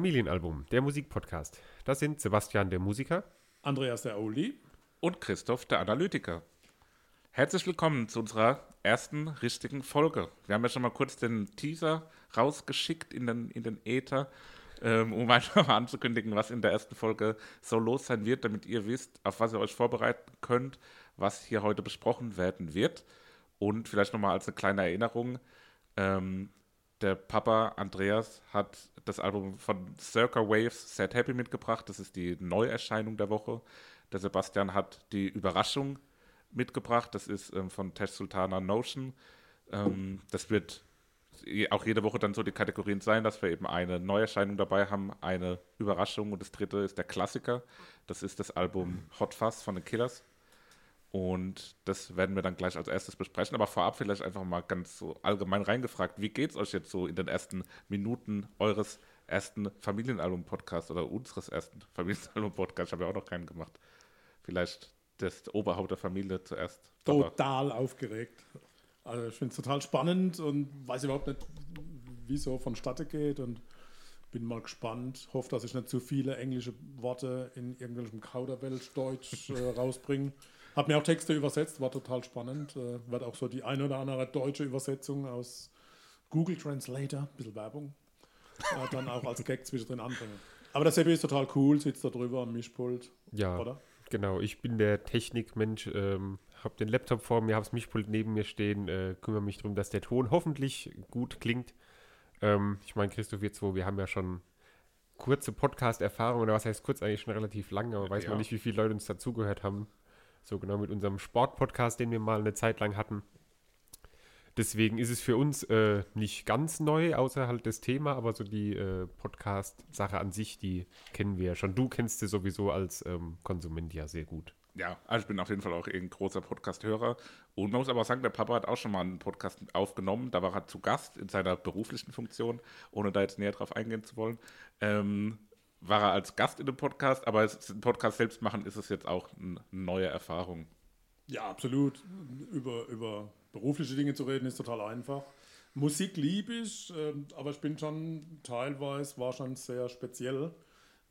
Familienalbum, der Musikpodcast. Das sind Sebastian der Musiker, Andreas der Oli und Christoph der Analytiker. Herzlich willkommen zu unserer ersten richtigen Folge. Wir haben ja schon mal kurz den Teaser rausgeschickt in den, in den Äther, ähm, um einfach mal anzukündigen, was in der ersten Folge so los sein wird, damit ihr wisst, auf was ihr euch vorbereiten könnt, was hier heute besprochen werden wird. Und vielleicht nochmal als eine kleine Erinnerung, ähm, der Papa Andreas hat das Album von Circa Waves Sad Happy mitgebracht. Das ist die Neuerscheinung der Woche. Der Sebastian hat die Überraschung mitgebracht. Das ist ähm, von Tesh Sultana Notion. Ähm, das wird auch jede Woche dann so die Kategorien sein, dass wir eben eine Neuerscheinung dabei haben, eine Überraschung und das dritte ist der Klassiker. Das ist das Album Hot Fuzz von den Killers. Und das werden wir dann gleich als erstes besprechen. Aber vorab vielleicht einfach mal ganz so allgemein reingefragt. Wie geht es euch jetzt so in den ersten Minuten eures ersten Familienalbum-Podcasts oder unseres ersten Familienalbum-Podcasts? Ich habe ja auch noch keinen gemacht. Vielleicht das Oberhaupt der Familie zuerst. Total aufgeregt. Also ich finde es total spannend und weiß überhaupt nicht, wie es so vonstatten geht und bin mal gespannt. Hoffe, dass ich nicht zu viele englische Worte in irgendwelchem Kauderwelsch-Deutsch äh, rausbringe. Hab mir auch Texte übersetzt, war total spannend. Äh, wird auch so die eine oder andere deutsche Übersetzung aus Google Translator, ein bisschen Werbung, äh, dann auch als Gag zwischendrin anbringen. Aber das Seppi ist total cool, sitzt da drüber am Mischpult. Ja, oder? genau. Ich bin der Technikmensch, ähm, habe den Laptop vor mir, habe das Mischpult neben mir stehen, äh, kümmere mich darum, dass der Ton hoffentlich gut klingt. Ähm, ich meine, Christoph, wir zwei, wir haben ja schon kurze Podcast-Erfahrung, oder was heißt kurz eigentlich schon relativ lang, aber weiß ja. man nicht, wie viele Leute uns dazugehört haben. So genau mit unserem Sportpodcast, den wir mal eine Zeit lang hatten. Deswegen ist es für uns äh, nicht ganz neu, außer halt das Thema, aber so die äh, Podcast-Sache an sich, die kennen wir ja schon. Du kennst sie sowieso als ähm, Konsument ja sehr gut. Ja, also ich bin auf jeden Fall auch ein großer Podcast-Hörer. Und man muss aber sagen, der Papa hat auch schon mal einen Podcast aufgenommen. Da war er zu Gast in seiner beruflichen Funktion, ohne da jetzt näher drauf eingehen zu wollen. Ähm, war er als Gast in dem Podcast, aber den Podcast selbst machen ist es jetzt auch eine neue Erfahrung. Ja, absolut. Über, über berufliche Dinge zu reden ist total einfach. Musik liebe ich, ähm, aber ich bin schon teilweise war schon sehr speziell,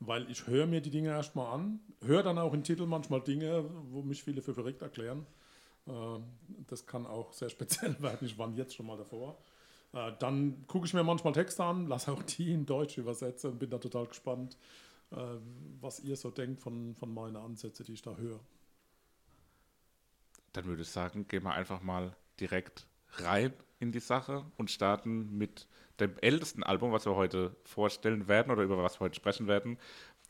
weil ich höre mir die Dinge erstmal an, höre dann auch in Titel manchmal Dinge, wo mich viele für verrückt erklären. Ähm, das kann auch sehr speziell werden. Ich war jetzt schon mal davor. Äh, dann gucke ich mir manchmal Texte an, lasse auch die in Deutsch übersetzen und bin da total gespannt, äh, was ihr so denkt von, von meinen Ansätzen, die ich da höre. Dann würde ich sagen, gehen wir einfach mal direkt rein in die Sache und starten mit dem ältesten Album, was wir heute vorstellen werden oder über was wir heute sprechen werden.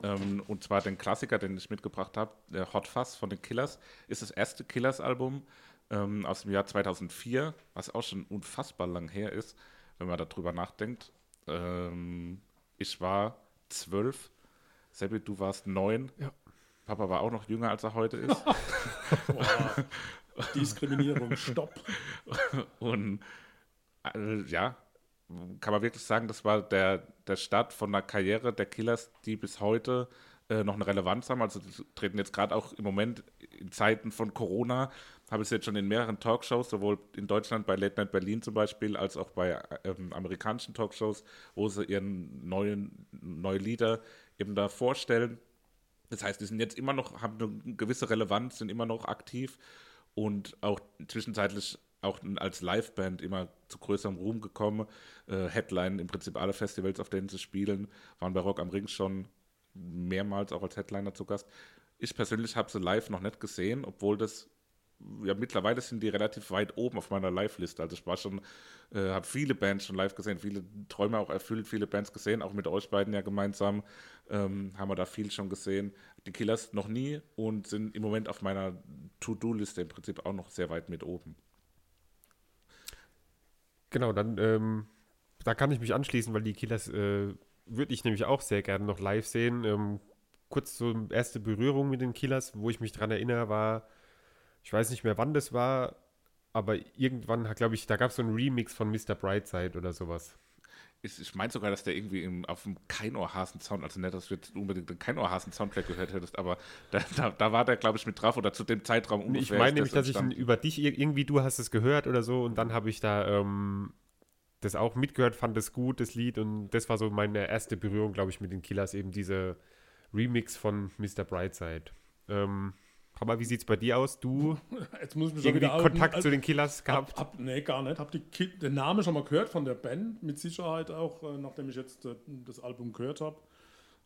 Ähm, und zwar den Klassiker, den ich mitgebracht habe, der Hot Fuzz von den Killers, ist das erste Killers-Album ähm, aus dem Jahr 2004, was auch schon unfassbar lang her ist, wenn man darüber nachdenkt. Ähm, ich war zwölf, Sebi, du warst neun. Ja. Papa war auch noch jünger, als er heute ist. Diskriminierung, stopp. Und äh, ja, kann man wirklich sagen, das war der, der Start von einer Karriere der Killers, die bis heute äh, noch eine Relevanz haben. Also die treten jetzt gerade auch im Moment in Zeiten von Corona habe ich es jetzt schon in mehreren Talkshows, sowohl in Deutschland bei Late Night Berlin zum Beispiel, als auch bei ähm, amerikanischen Talkshows, wo sie ihren neuen, neue Lieder eben da vorstellen. Das heißt, die sind jetzt immer noch, haben eine gewisse Relevanz, sind immer noch aktiv und auch zwischenzeitlich auch als Liveband immer zu größerem Ruhm gekommen. Äh, Headline im Prinzip alle Festivals, auf denen sie spielen, waren bei Rock am Ring schon mehrmals auch als Headliner zu Gast. Ich persönlich habe sie live noch nicht gesehen, obwohl das ja, mittlerweile sind die relativ weit oben auf meiner Live-Liste. Also ich war schon, äh, habe viele Bands schon live gesehen, viele Träume auch erfüllt, viele Bands gesehen, auch mit euch beiden ja gemeinsam ähm, haben wir da viel schon gesehen. Die Killers noch nie und sind im Moment auf meiner To-Do-Liste im Prinzip auch noch sehr weit mit oben. Genau, dann ähm, da kann ich mich anschließen, weil die Killers äh, würde ich nämlich auch sehr gerne noch live sehen. Ähm, kurz so erste Berührung mit den Killers, wo ich mich dran erinnere, war, ich weiß nicht mehr wann das war, aber irgendwann, glaube ich, da gab es so einen Remix von Mr. Brightside oder sowas. Ich, ich meine sogar, dass der irgendwie im, auf dem Keinohrhasen-Sound, also nicht, dass du jetzt unbedingt den Keinohrhasen-Soundtrack gehört hättest, aber da, da, da war der, glaube ich, mit drauf oder zu dem Zeitraum ungefähr. Ich meine nämlich, dass ich über dich irgendwie, du hast es gehört oder so und dann habe ich da ähm, das auch mitgehört, fand es gut, das Lied und das war so meine erste Berührung, glaube ich, mit den Killers, eben diese Remix von Mr. Brightside. Ähm, aber wie sieht es bei dir aus? Du Jetzt muss ich irgendwie Kontakt also, zu den Killers gehabt? Hab, hab, nee, gar nicht. Hab die, den Namen schon mal gehört von der Band, mit Sicherheit auch, äh, nachdem ich jetzt äh, das Album gehört habe.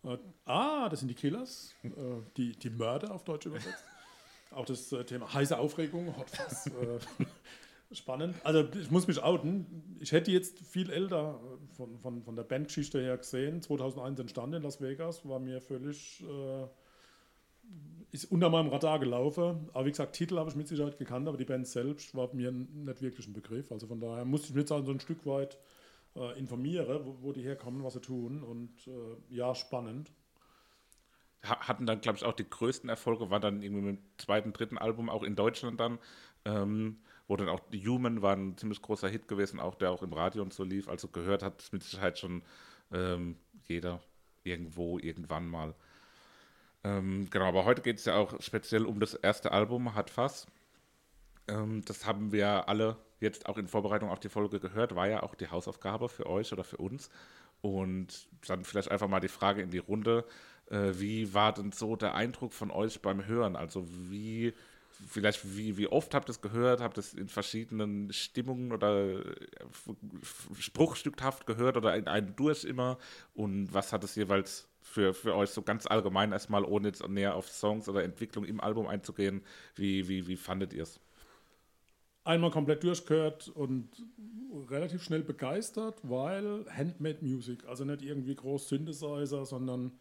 Äh, ah, das sind die Killers, äh, die, die Mörder auf Deutsch übersetzt. auch das äh, Thema heiße Aufregung, Hot Fuzz. Äh, spannend. Also ich muss mich outen. Ich hätte jetzt viel älter von, von, von der Bandgeschichte her gesehen. 2001 entstanden in Las Vegas, war mir völlig ist unter meinem Radar gelaufen. Aber wie gesagt, Titel habe ich mit Sicherheit gekannt, aber die Band selbst war mir nicht wirklich ein Begriff. Also von daher musste ich mich jetzt also ein Stück weit äh, informieren, wo, wo, die herkommen, was sie tun. Und äh, ja, spannend. Hatten dann, glaube ich, auch die größten Erfolge, war dann irgendwie mit dem zweiten, dritten Album auch in Deutschland dann, ähm, wo dann auch The Human war ein ziemlich großer Hit gewesen, auch der auch im Radio und so lief. Also gehört hat mit Sicherheit schon ähm, jeder irgendwo, irgendwann mal. Ähm, genau, aber heute geht es ja auch speziell um das erste Album, Hat Fass. Ähm, das haben wir alle jetzt auch in Vorbereitung auf die Folge gehört, war ja auch die Hausaufgabe für euch oder für uns. Und dann vielleicht einfach mal die Frage in die Runde, äh, wie war denn so der Eindruck von euch beim Hören? Also wie, vielleicht wie, wie oft habt ihr es gehört? Habt ihr es in verschiedenen Stimmungen oder äh, spruchstückhaft gehört oder in einem durch immer? Und was hat es jeweils für, für euch so ganz allgemein erstmal, ohne jetzt näher auf Songs oder Entwicklung im Album einzugehen, wie, wie, wie fandet ihr es? Einmal komplett durchgehört und relativ schnell begeistert, weil Handmade Music, also nicht irgendwie groß Synthesizer, sondern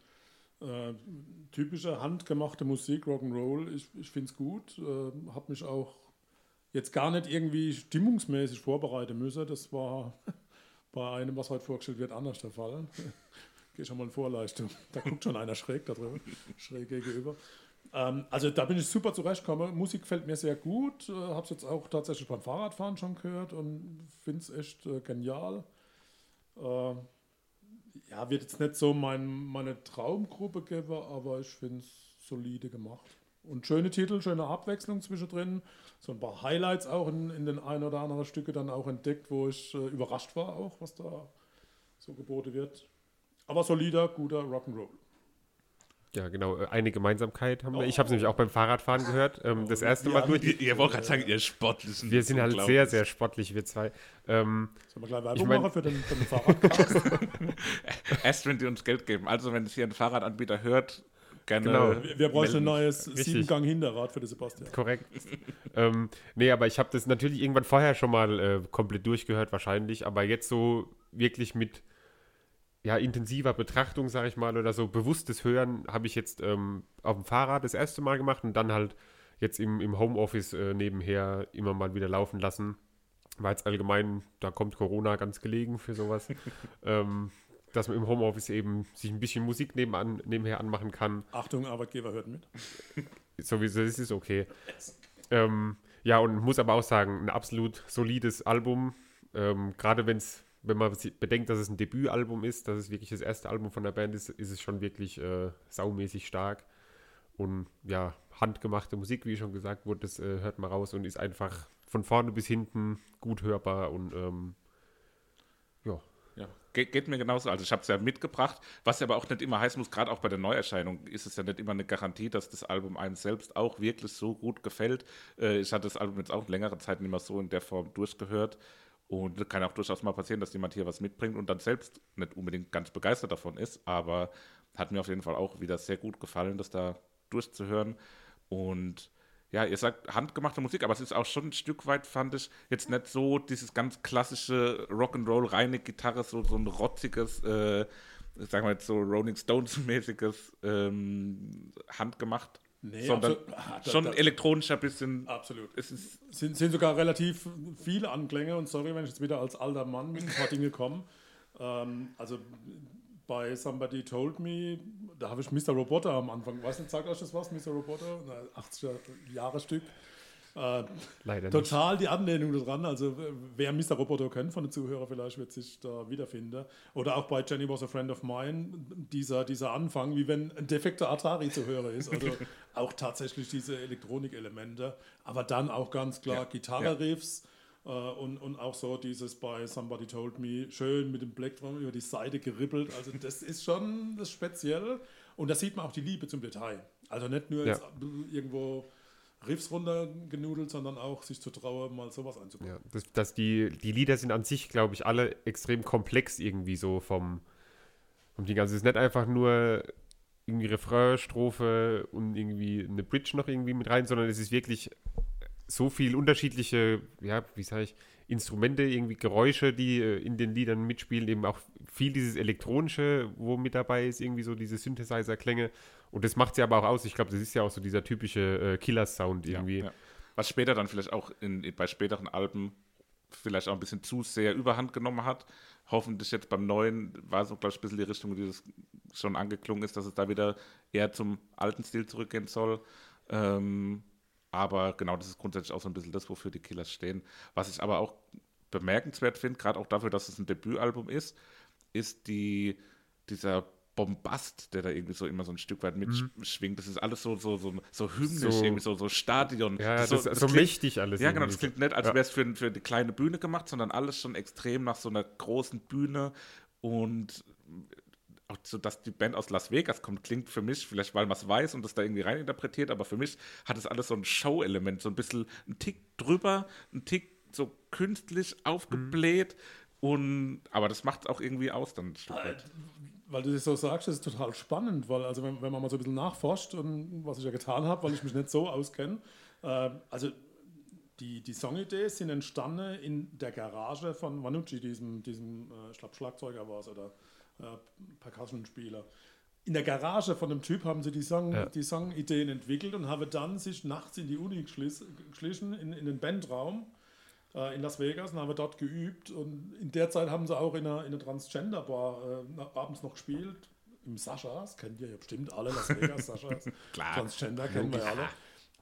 äh, typische handgemachte Musik, Rock'n'Roll. Ich, ich finde es gut, äh, habe mich auch jetzt gar nicht irgendwie stimmungsmäßig vorbereiten müssen. Das war bei einem, was heute vorgestellt wird, anders der Fall. Gehe schon mal in Vorleistung. Da guckt schon einer schräg da drüben, schräg gegenüber. Ähm, also da bin ich super zurechtgekommen. Musik gefällt mir sehr gut. Äh, Habe es jetzt auch tatsächlich beim Fahrradfahren schon gehört und finde es echt äh, genial. Äh, ja, wird jetzt nicht so mein, meine Traumgruppe geben, aber ich finde es solide gemacht. Und schöne Titel, schöne Abwechslung zwischendrin. So ein paar Highlights auch in, in den ein oder anderen Stücke dann auch entdeckt, wo ich äh, überrascht war, auch was da so geboten wird. Aber solider, guter Rock'n'Roll. Ja, genau. Äh, eine Gemeinsamkeit haben wir. Ich habe es nämlich auch beim Fahrradfahren gehört. Ähm, das erste Mal durch. Ihr, ihr wollt gerade sagen, ihr sportlichen. Wir sind halt sehr, sehr sportlich, wir zwei. Ähm, Sollen wir gleich Werbung ich mein, machen für den, für den Fahrradcast? Erst wenn die uns Geld geben. Also, wenn es hier ein Fahrradanbieter hört, gerne. Genau. Wir, wir brauchen ein neues Siebengang-Hinterrad für den Sebastian. Korrekt. ähm, nee, aber ich habe das natürlich irgendwann vorher schon mal äh, komplett durchgehört, wahrscheinlich. Aber jetzt so wirklich mit ja, intensiver Betrachtung, sage ich mal, oder so bewusstes Hören habe ich jetzt ähm, auf dem Fahrrad das erste Mal gemacht und dann halt jetzt im, im Homeoffice äh, nebenher immer mal wieder laufen lassen. Weil jetzt allgemein, da kommt Corona ganz gelegen für sowas. ähm, dass man im Homeoffice eben sich ein bisschen Musik nebenan, nebenher anmachen kann. Achtung, Arbeitgeber hört mit. Sowieso ist es okay. Ähm, ja, und muss aber auch sagen, ein absolut solides Album. Ähm, Gerade wenn es wenn man bedenkt, dass es ein Debütalbum ist, dass es wirklich das erste Album von der Band ist, ist es schon wirklich äh, saumäßig stark. Und ja, handgemachte Musik, wie schon gesagt wurde, das äh, hört man raus und ist einfach von vorne bis hinten gut hörbar und ähm, ja. Ja, Ge geht mir genauso. Also ich habe es ja mitgebracht, was aber auch nicht immer heißen muss, gerade auch bei der Neuerscheinung ist es ja nicht immer eine Garantie, dass das Album einem selbst auch wirklich so gut gefällt. Äh, ich hatte das Album jetzt auch längere Zeit nicht mehr so in der Form durchgehört. Und kann auch durchaus mal passieren, dass jemand hier was mitbringt und dann selbst nicht unbedingt ganz begeistert davon ist. Aber hat mir auf jeden Fall auch wieder sehr gut gefallen, das da durchzuhören. Und ja, ihr sagt handgemachte Musik, aber es ist auch schon ein Stück weit, fand ich, jetzt nicht so dieses ganz klassische Rock'n'Roll, reine Gitarre, so, so ein rotziges, äh, sagen wir jetzt so Rolling Stones-mäßiges ähm, handgemacht. Nee, sondern absolut. Ah, schon da- elektronischer bisschen. Absolut. Es sind, sind sogar relativ viele Anklänge und sorry, wenn ich jetzt wieder als alter Mann mit ein paar Dinge komme. Ähm, also bei Somebody Told Me, da habe ich Mr. Roboter am Anfang. Weiß nicht, sagt euch das was, Mr. Roboter? Ein 80er Jahre Stück. Äh, Leider nicht. total die Anlehnung daran. Also wer Mr. Roboter kennt von den Zuhörern, vielleicht wird sich da wiederfinden. Oder auch bei Jenny Was a Friend of Mine, dieser, dieser Anfang, wie wenn ein defekter Atari zu hören ist. Also auch tatsächlich diese Elektronikelemente. Aber dann auch ganz klar Ja. Gitarre-Riffs. äh, Und, und auch so dieses bei Somebody Told Me, schön mit dem Blackdrum über die Seite gerippelt. Also das ist schon das Spezielle. Und da sieht man auch die Liebe zum Detail. Also nicht nur Ja. jetzt irgendwo Riffs runtergenudelt, sondern auch sich zu trauen, mal sowas anzugucken. Ja, das, das die, die Lieder sind an sich, glaube ich, alle extrem komplex irgendwie so vom, vom Ding. Also es ist nicht einfach nur irgendwie Refrain, Strophe und irgendwie eine Bridge noch irgendwie mit rein, sondern es ist wirklich so viel unterschiedliche, ja, wie sage ich, Instrumente, irgendwie Geräusche, die äh, in den Liedern mitspielen, eben auch viel dieses Elektronische, wo mit dabei ist, irgendwie so diese Synthesizer-Klänge. Und das macht sie aber auch aus. Ich glaube, das ist ja auch so dieser typische äh, Killer-Sound irgendwie. Ja. Was später dann vielleicht auch in, bei späteren Alben vielleicht auch ein bisschen zu sehr überhand genommen hat. Hoffentlich jetzt beim neuen war so, glaube ich, ein bisschen die Richtung, die das schon angeklungen ist, dass es da wieder eher zum alten Stil zurückgehen soll. Ähm, aber genau, das ist grundsätzlich auch so ein bisschen das, wofür die Killers stehen. Was ich aber auch bemerkenswert finde, gerade auch dafür, dass es ein Debütalbum ist, ist die, dieser Bombast, der da irgendwie so immer so ein Stück weit mitschwingt. Das ist alles so, so, so, so hymnisch, So- irgendwie so, so Stadion. Ja, das, so, ist so klingt- mächtig alles. ja, genau, das klingt nicht, als Ja. wäre es für, für die kleine Bühne gemacht, sondern alles schon extrem nach so einer großen Bühne und auch so, dass die Band aus Las Vegas kommt, klingt für mich, vielleicht weil man es weiß und das da irgendwie reininterpretiert, aber für mich hat es alles so ein Show-Element, so ein bisschen ein Tick drüber, ein Tick so künstlich aufgebläht und, aber das macht es auch irgendwie aus dann ein Stück weit. Weil du das so sagst, das ist total spannend, weil also wenn, wenn man mal so ein bisschen nachforscht und was ich ja getan habe, weil ich mich nicht so auskenne, äh, also die, die Songidee sind entstanden in der Garage von Vanucci, diesem, diesem äh, ich Schlagzeuger war es oder äh, Percussion-Spieler. In der Garage von dem Typ haben sie die, Song, Ja. die Songideen entwickelt und haben dann sich nachts in die Uni geschlichen, in, in den Bandraum äh, in Las Vegas und haben dort geübt. Und in der Zeit haben sie auch in einer, in einer Transgender-Bar äh, abends noch gespielt. Im Saschas, kennt ihr ja bestimmt alle, Las Vegas Saschas. Transgender kennen wir ja alle.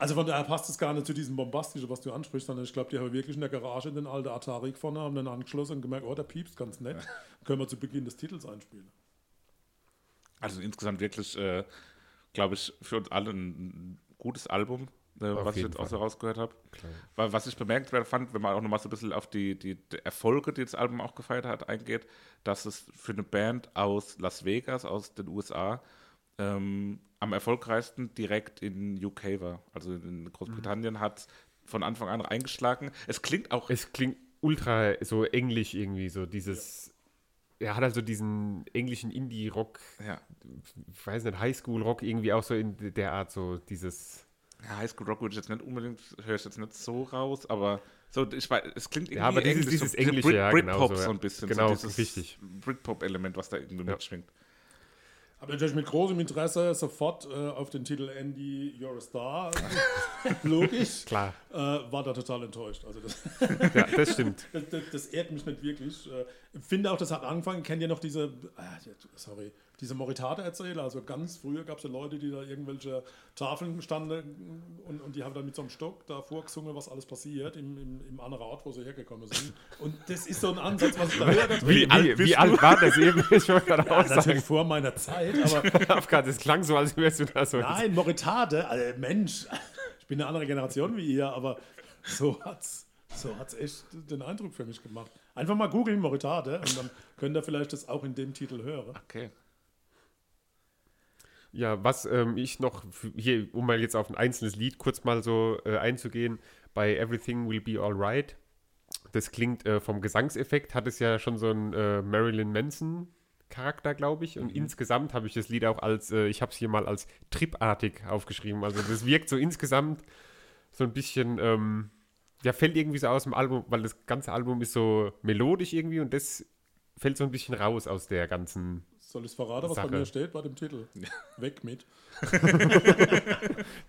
Also von daher passt es gar nicht zu diesem Bombastischen, was du ansprichst, sondern ich glaube, die haben wirklich in der Garage in den alten Atari vorne, haben dann angeschlossen und gemerkt, oh, der piepst ganz nett. Können wir zu Beginn des Titels einspielen. Also insgesamt wirklich, äh, glaube ich, für uns alle ein gutes Album, äh, was ich jetzt auch so Fall. rausgehört habe. Weil was ich bemerkenswert fand, wenn man auch nochmal so ein bisschen auf die, die, die Erfolge, die das Album auch gefeiert hat, eingeht, dass es für eine Band aus Las Vegas, aus den USA, ähm, am erfolgreichsten direkt in UK war. Also in Großbritannien hat es von Anfang an eingeschlagen. Es klingt auch Es klingt ultra so englisch irgendwie, so dieses. Er hat also diesen englischen Indie-Rock, ja, ich weiß nicht, Highschool-Rock irgendwie auch so in der Art, so dieses. ja, High School Rock würde ich jetzt nicht unbedingt, höre ich jetzt nicht so raus, aber so, ich weiß, es klingt irgendwie Ja, aber dieses- englisch, dieses so, Englische, Brit- ja, Britpop genau so, so ja. ein bisschen. Genau, so dieses richtig. Britpop-Element, was da irgendwie Ja. mitschwingt. Habe natürlich mit großem Interesse sofort äh, auf den Titel Andy, You're a Star, logisch, Klar, äh, war da total enttäuscht. Also das, ja, das stimmt. das, das, das ehrt mich nicht wirklich. Finde auch, das hat angefangen, kennt ihr noch diese, äh, sorry, diese Moritate-Erzähler? Also ganz früher gab es ja Leute, die da irgendwelche Tafeln standen und, und die haben dann mit so einem Stock da vorgesungen, was alles passiert im, im, im anderen Ort, wo sie hergekommen sind. Und das ist so ein Ansatz, was ich da höre. da drin. Wie, wie, wie alt war das eben? Ich wollte gerade Ja, auch sagen. natürlich vor meiner Zeit, aber das klang so, als wärst du da so. Nein, Moritate, also Mensch, ich bin eine andere Generation wie ihr, aber so hat's, so hat's echt den Eindruck für mich gemacht. Einfach mal googeln Moritate und dann könnt ihr vielleicht das auch in dem Titel hören. Okay. Ja, was ähm, ich noch hier, um mal jetzt auf ein einzelnes Lied kurz mal so äh, einzugehen, bei Everything Will Be Alright. Das klingt äh, vom Gesangseffekt, hat es ja schon so einen äh, Marilyn Manson Charakter, glaube ich. Und insgesamt habe ich das Lied auch als, äh, ich habe es hier mal als tripartig aufgeschrieben. Also das wirkt so insgesamt so ein bisschen, ähm, ja, fällt irgendwie so aus dem Album, weil das ganze Album ist so melodisch irgendwie und das fällt so ein bisschen raus aus der ganzen. Soll ich es verraten, was Sache. bei mir steht bei dem Titel? Weg mit.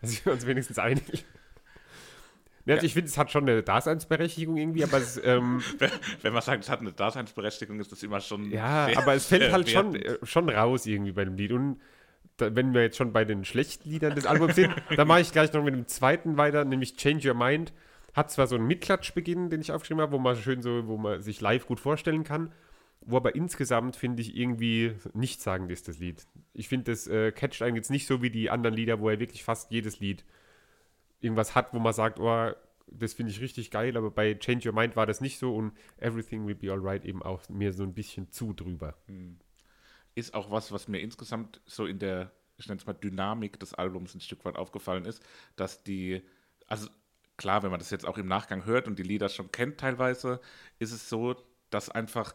dass wir uns wenigstens einig. Ja, also ich finde, es hat schon eine Daseinsberechtigung irgendwie, aber es, ähm, Wenn man sagt, es hat eine Daseinsberechtigung, ist das immer schon. ja, sehr, aber es fällt halt schon, äh, schon raus irgendwie bei dem Lied. Und da, wenn wir jetzt schon bei den schlechten Liedern des Albums sind, dann mache ich gleich noch mit dem zweiten weiter, nämlich Change Your Mind. Hat zwar so einen Mitklatschbeginn, den ich aufgeschrieben habe, wo man schön so, wo man sich live gut vorstellen kann, wo aber insgesamt finde ich irgendwie nichtssagend ist das Lied. Ich finde, das äh, catcht einen jetzt nicht so wie die anderen Lieder, wo er wirklich fast jedes Lied irgendwas hat, wo man sagt, oh, das finde ich richtig geil, aber bei Change Your Mind war das nicht so und Everything Will Be Alright eben auch mir so ein bisschen zu drüber. ist auch was, was mir insgesamt so in der, ich nenne es mal, Dynamik des Albums ein Stück weit aufgefallen ist, dass die, also klar, wenn man das jetzt auch im Nachgang hört und die Lieder schon kennt teilweise, ist es so, dass einfach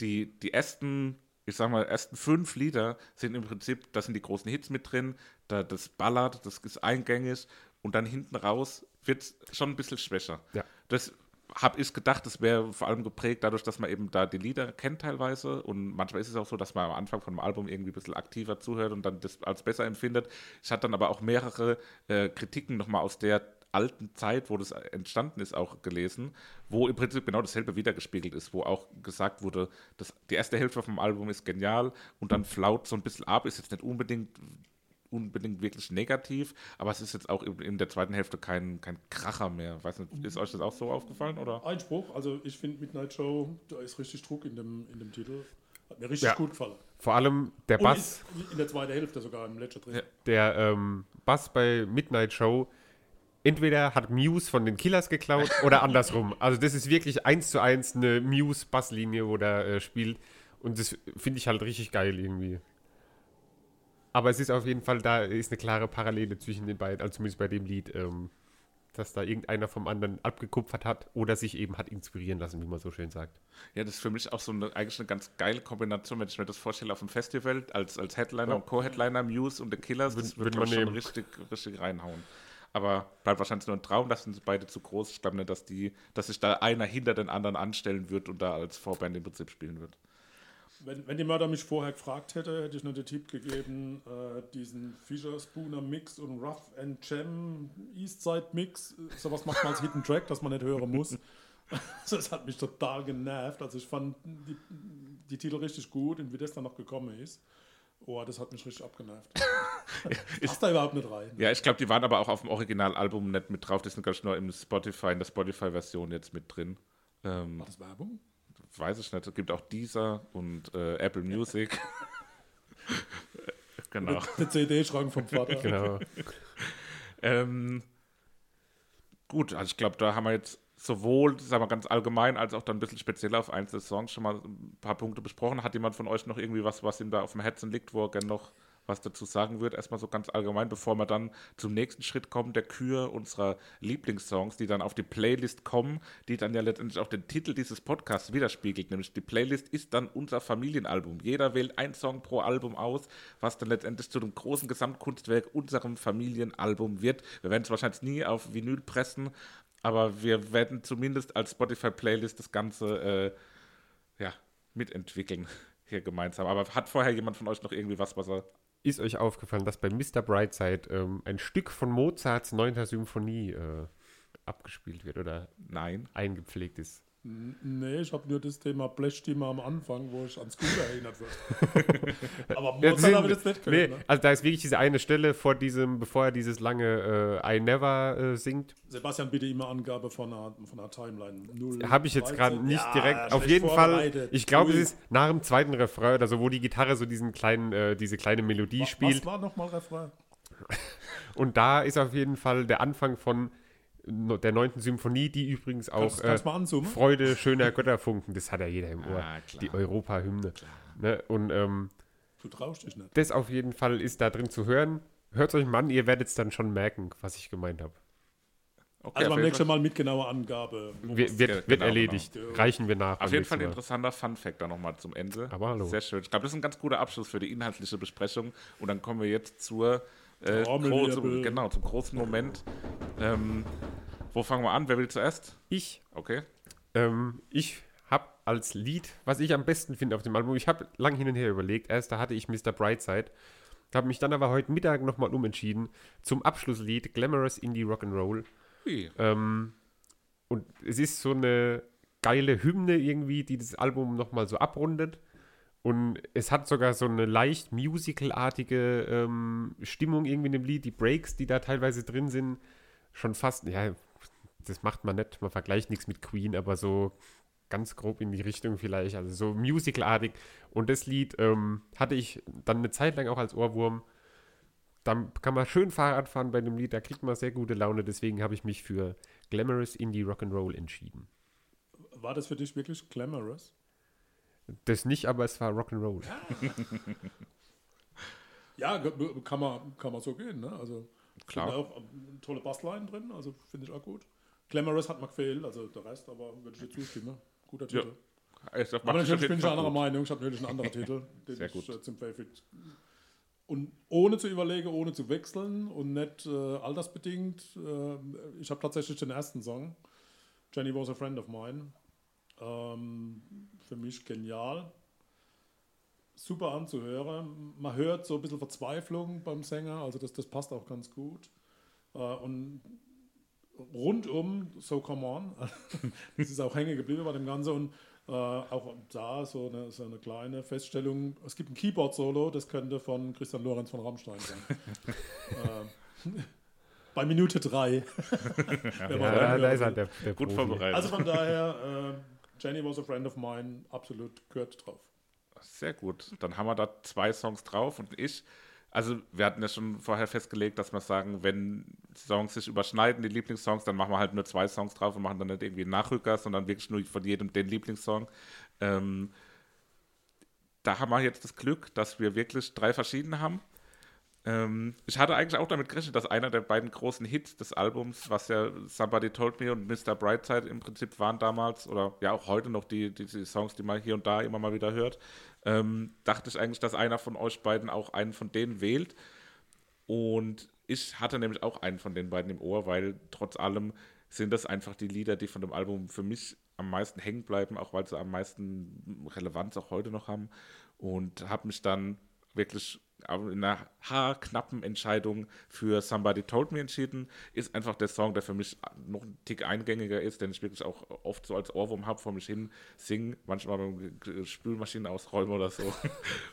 die, die ersten, ich sag mal, ersten fünf Lieder sind im Prinzip, da sind die großen Hits mit drin, da, das ballert, das ist eingängig und dann hinten raus wird es schon ein bisschen schwächer. Ja. Das habe ich gedacht, das wäre vor allem geprägt dadurch, dass man eben da die Lieder kennt teilweise und manchmal ist es auch so, dass man am Anfang von einem Album irgendwie ein bisschen aktiver zuhört und dann das als besser empfindet. Ich hatte dann aber auch mehrere äh, Kritiken nochmal aus der alten Zeit, wo das entstanden ist, auch gelesen, wo im Prinzip genau dasselbe wiedergespiegelt ist, wo auch gesagt wurde, dass die erste Hälfte vom Album ist genial und dann flaut so ein bisschen ab, ist jetzt nicht unbedingt unbedingt wirklich negativ, aber es ist jetzt auch in in der zweiten Hälfte kein, kein Kracher mehr. Weiß nicht, ist euch das auch so aufgefallen? Oder? Einspruch, also ich finde Midnight Show, da ist richtig Druck in dem, in dem Titel. Hat mir richtig Ja. gut gefallen. Vor allem der Bass, in der zweiten Hälfte sogar im Ledger drin. Der ähm, Bass bei Midnight Show, entweder hat Muse von den Killers geklaut oder andersrum. Also das ist wirklich eins zu eins eine Muse-Basslinie, wo der äh, spielt. Und das finde ich halt richtig geil irgendwie. Aber es ist auf jeden Fall, da ist eine klare Parallele zwischen den beiden, also zumindest bei dem Lied, ähm, dass da irgendeiner vom anderen abgekupfert hat oder sich eben hat inspirieren lassen, wie man so schön sagt. Ja, das ist für mich auch so eine, eigentlich eine ganz geile Kombination, wenn ich mir das vorstelle auf dem Festival, als, als Headliner und Co-Headliner, Muse und The Killers, das Würd- würde würde man schon richtig, richtig reinhauen. Aber bleibt wahrscheinlich nur ein Traum, das sind beide zu groß. Nicht, dass, die, dass sich da einer hinter den anderen anstellen wird und da als Vorband im Prinzip spielen wird. Wenn, wenn die Mörder mich vorher gefragt hätte, hätte ich nur den Tipp gegeben, äh, diesen Fischer Spooner Mix und Rough and Jam Eastside Mix. äh, Sowas macht man als Hidden Track, das man nicht hören muss. das hat mich total genervt. Also ich fand die, die Titel richtig gut und wie das dann noch gekommen ist. Oh, das hat mich richtig abgenervt. Passt da überhaupt nicht rein. Ja, ich glaube, die waren aber auch auf dem Originalalbum nicht mit drauf. Die sind, ich, nur im Spotify, in der Spotify-Version jetzt mit drin. Ähm, War das Werbung? weiß ich nicht. Es gibt auch Deezer und äh, Apple Music. genau. Der CD-Schrank vom Vater. Genau. Ähm, gut, also ich glaube, da haben wir jetzt sowohl, sagen wir ganz allgemein, als auch dann ein bisschen speziell auf einzelne Songs schon mal ein paar Punkte besprochen. Hat jemand von euch noch irgendwie was, was ihm da auf dem Herzen liegt, wo er gerne noch was dazu sagen wird? Erstmal so ganz allgemein, bevor wir dann zum nächsten Schritt kommen, der Kür unserer Lieblingssongs, die dann auf die Playlist kommen, die dann ja letztendlich auch den Titel dieses Podcasts widerspiegelt. Nämlich die Playlist ist dann unser Familienalbum. Jeder wählt ein Song pro Album aus, was dann letztendlich zu dem großen Gesamtkunstwerk unserem Familienalbum wird. Wir werden es wahrscheinlich nie auf Vinyl pressen, aber wir werden zumindest als Spotify-Playlist das Ganze äh, ja, mitentwickeln hier gemeinsam. Aber hat vorher jemand von euch noch irgendwie was, was er. Ist euch aufgefallen, dass bei Mr. Brightside ähm, ein Stück von Mozarts 9. Symphonie äh, abgespielt wird oder Nein. eingepflegt ist? Nee, ich habe nur das Thema Blechstimme am Anfang, wo ich an Scooter erinnert wird. Aber Mozart habe ich jetzt nicht nee, gehört. Ne? also da ist wirklich diese eine Stelle vor diesem, bevor er dieses lange äh, I Never äh, singt, Sebastian, bitte immer Angabe von einer, von einer Timeline. 0, habe ich jetzt gerade 13. nicht Ja, direkt. Auf jeden Fall, ich glaube, es ist nach dem zweiten Refrain oder so, wo die Gitarre so diesen kleinen, äh, diese kleine Melodie Was spielt. war nochmal Refrain? Und da ist auf jeden Fall der Anfang von der neunten Symphonie, die übrigens auch Kannst- kannst äh? Freude schöner Götterfunken, das hat ja jeder im Ohr. Ah, klar. die Europa-Hymne. Ne? Und ähm, Du traust dich nicht. das auf jeden Fall ist da drin zu hören. Hört euch mal an, ihr werdet es dann schon merken, was ich gemeint habe. Okay, Also nächsten Fall- Mal mit genauer Angabe. Wird, wird, Genau, erledigt. genau. Reichen wir nach. Auf jeden Fall ein interessanter Fun-Fact da nochmal zum Ende. Aber hallo. Sehr schön. Ich glaube, das ist ein ganz guter Abschluss für die inhaltliche Besprechung. Und dann kommen wir jetzt zur äh, große, genau, zum großen Moment. Ähm, wo fangen wir an? Wer will zuerst? Ich, Okay. ähm, ich habe als Lied, was ich am besten finde auf dem Album, ich habe lang hin und her überlegt. Erst da hatte ich Mr. Brightside, habe mich dann aber heute Mittag nochmal umentschieden zum Abschlusslied Glamorous Indie Rock'n'Roll. Ähm, und es ist so eine geile Hymne irgendwie, die das Album nochmal so abrundet. Und es hat sogar so eine leicht musicalartige ähm, Stimmung irgendwie in dem Lied. Die Breaks, die da teilweise drin sind, schon fast, ja, das macht man nicht. Man vergleicht nichts mit Queen, aber so ganz grob in die Richtung vielleicht. Also so musicalartig. Und das Lied ähm, hatte ich dann eine Zeit lang auch als Ohrwurm. Dann kann man schön Fahrrad fahren bei dem Lied, da kriegt man sehr gute Laune. Deswegen habe ich mich für Glamorous Indie Rock'n'Roll entschieden. War das für dich wirklich glamorous? Das nicht, aber es war Rock'n'Roll. Ja, kann man, kann man so gehen. Ne? Also, ich Klar. auch ähm, tolle Bassline drin, also finde ich auch gut. Glamorous hat mir gefehlt, also der Rest, aber würde ich dir zustimmen. Guter Ja. Titel. Ich Aber macht dich auf natürlich bin ich anderer. Meinung. Ich habe natürlich einen anderen Titel, den Sehr ich gut. äh, zum Favorite. Und ohne zu überlegen, ohne zu wechseln und nicht äh, altersbedingt. Äh, ich habe tatsächlich den ersten Song, Jenny Was a Friend of Mine. Ähm, für mich genial. Super anzuhören. Man hört so ein bisschen Verzweiflung beim Sänger, also das, das passt auch ganz gut. Äh, und rundum, so come on, das ist auch hängen geblieben bei dem Ganzen und äh, auch da so eine, so eine kleine Feststellung, es gibt ein Keyboard-Solo, das könnte von Christian Lorenz von Rammstein sein. äh, bei Minute drei. Ja, da ist halt der, der Gut Profi. vorbereitet. Also von daher, äh, Jenny was a friend of mine, absolut gehört drauf. Sehr gut. Dann haben wir da zwei Songs drauf und ich, also wir hatten ja schon vorher festgelegt, dass wir sagen, wenn Songs sich überschneiden, die Lieblingssongs, dann machen wir halt nur zwei Songs drauf und machen dann nicht irgendwie Nachrücker, sondern wirklich nur von jedem den Lieblingssong. Ähm, da haben wir jetzt das Glück, dass wir wirklich drei verschiedene haben. Ähm, ich hatte eigentlich auch damit gerechnet, dass einer der beiden großen Hits des Albums, was ja Somebody Told Me und Mr. Brightside im Prinzip waren damals, oder ja auch heute noch die, die, die Songs, die man hier und da immer mal wieder hört, ähm, dachte ich eigentlich, dass einer von euch beiden auch einen von denen wählt. Und ich hatte nämlich auch einen von den beiden im Ohr, weil trotz allem sind das einfach die Lieder, die von dem Album für mich am meisten hängen bleiben, auch weil sie am meisten Relevanz auch heute noch haben. Und habe mich dann wirklich in einer haarknappen Entscheidung für Somebody Told Me entschieden. Ist einfach der Song, der für mich noch ein Tick eingängiger ist, den ich wirklich auch oft so als Ohrwurm habe, vor mich hin singe, manchmal beim Spülmaschinen ausräumen oder so.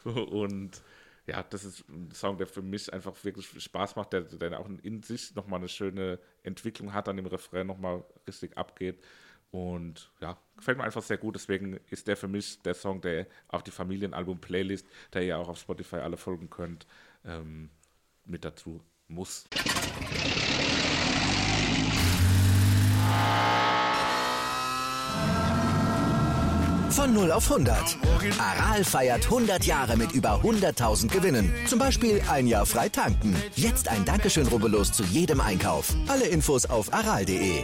Und ja, das ist ein Song, der für mich einfach wirklich Spaß macht, der, der auch in sich nochmal eine schöne Entwicklung hat, an dem Refrain nochmal richtig abgeht. Und ja, gefällt mir einfach sehr gut. Deswegen ist der für mich der Song, der auf die Familienalbum-Playlist, der ihr auch auf Spotify alle folgen könnt, ähm, mit dazu muss. Von 0 auf 100. Aral feiert 100 Jahre mit über 100.000 Gewinnen. Zum Beispiel ein Jahr frei tanken. Jetzt ein Dankeschön, rubbellos zu jedem Einkauf. Alle Infos auf aral.de.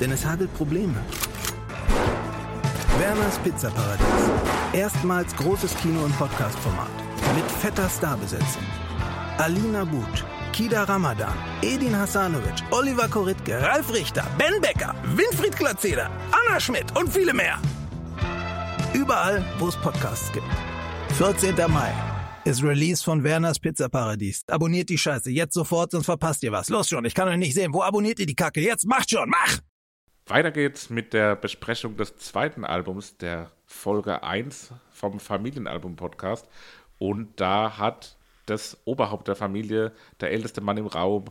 Denn es hagelt Probleme. Werners Pizzaparadies. Erstmals großes Kino- und Podcast-Format. Mit fetter Starbesetzung. Alina But, Kida Ramadan, Edin Hasanovic, Oliver Koritke, Ralf Richter, Ben Becker, Winfried Glatzeder, Anna Schmidt und viele mehr. Überall, wo es Podcasts gibt. 14. Mai ist Release von Werners Pizzaparadies. Abonniert die Scheiße jetzt sofort, sonst verpasst ihr was. Los schon, ich kann euch nicht sehen. Wo abonniert ihr die Kacke? Jetzt macht schon, mach! Weiter geht's mit der Besprechung des zweiten Albums, der Folge 1 vom Familienalbum-Podcast. Und da hat das Oberhaupt der Familie, der älteste Mann im Raum,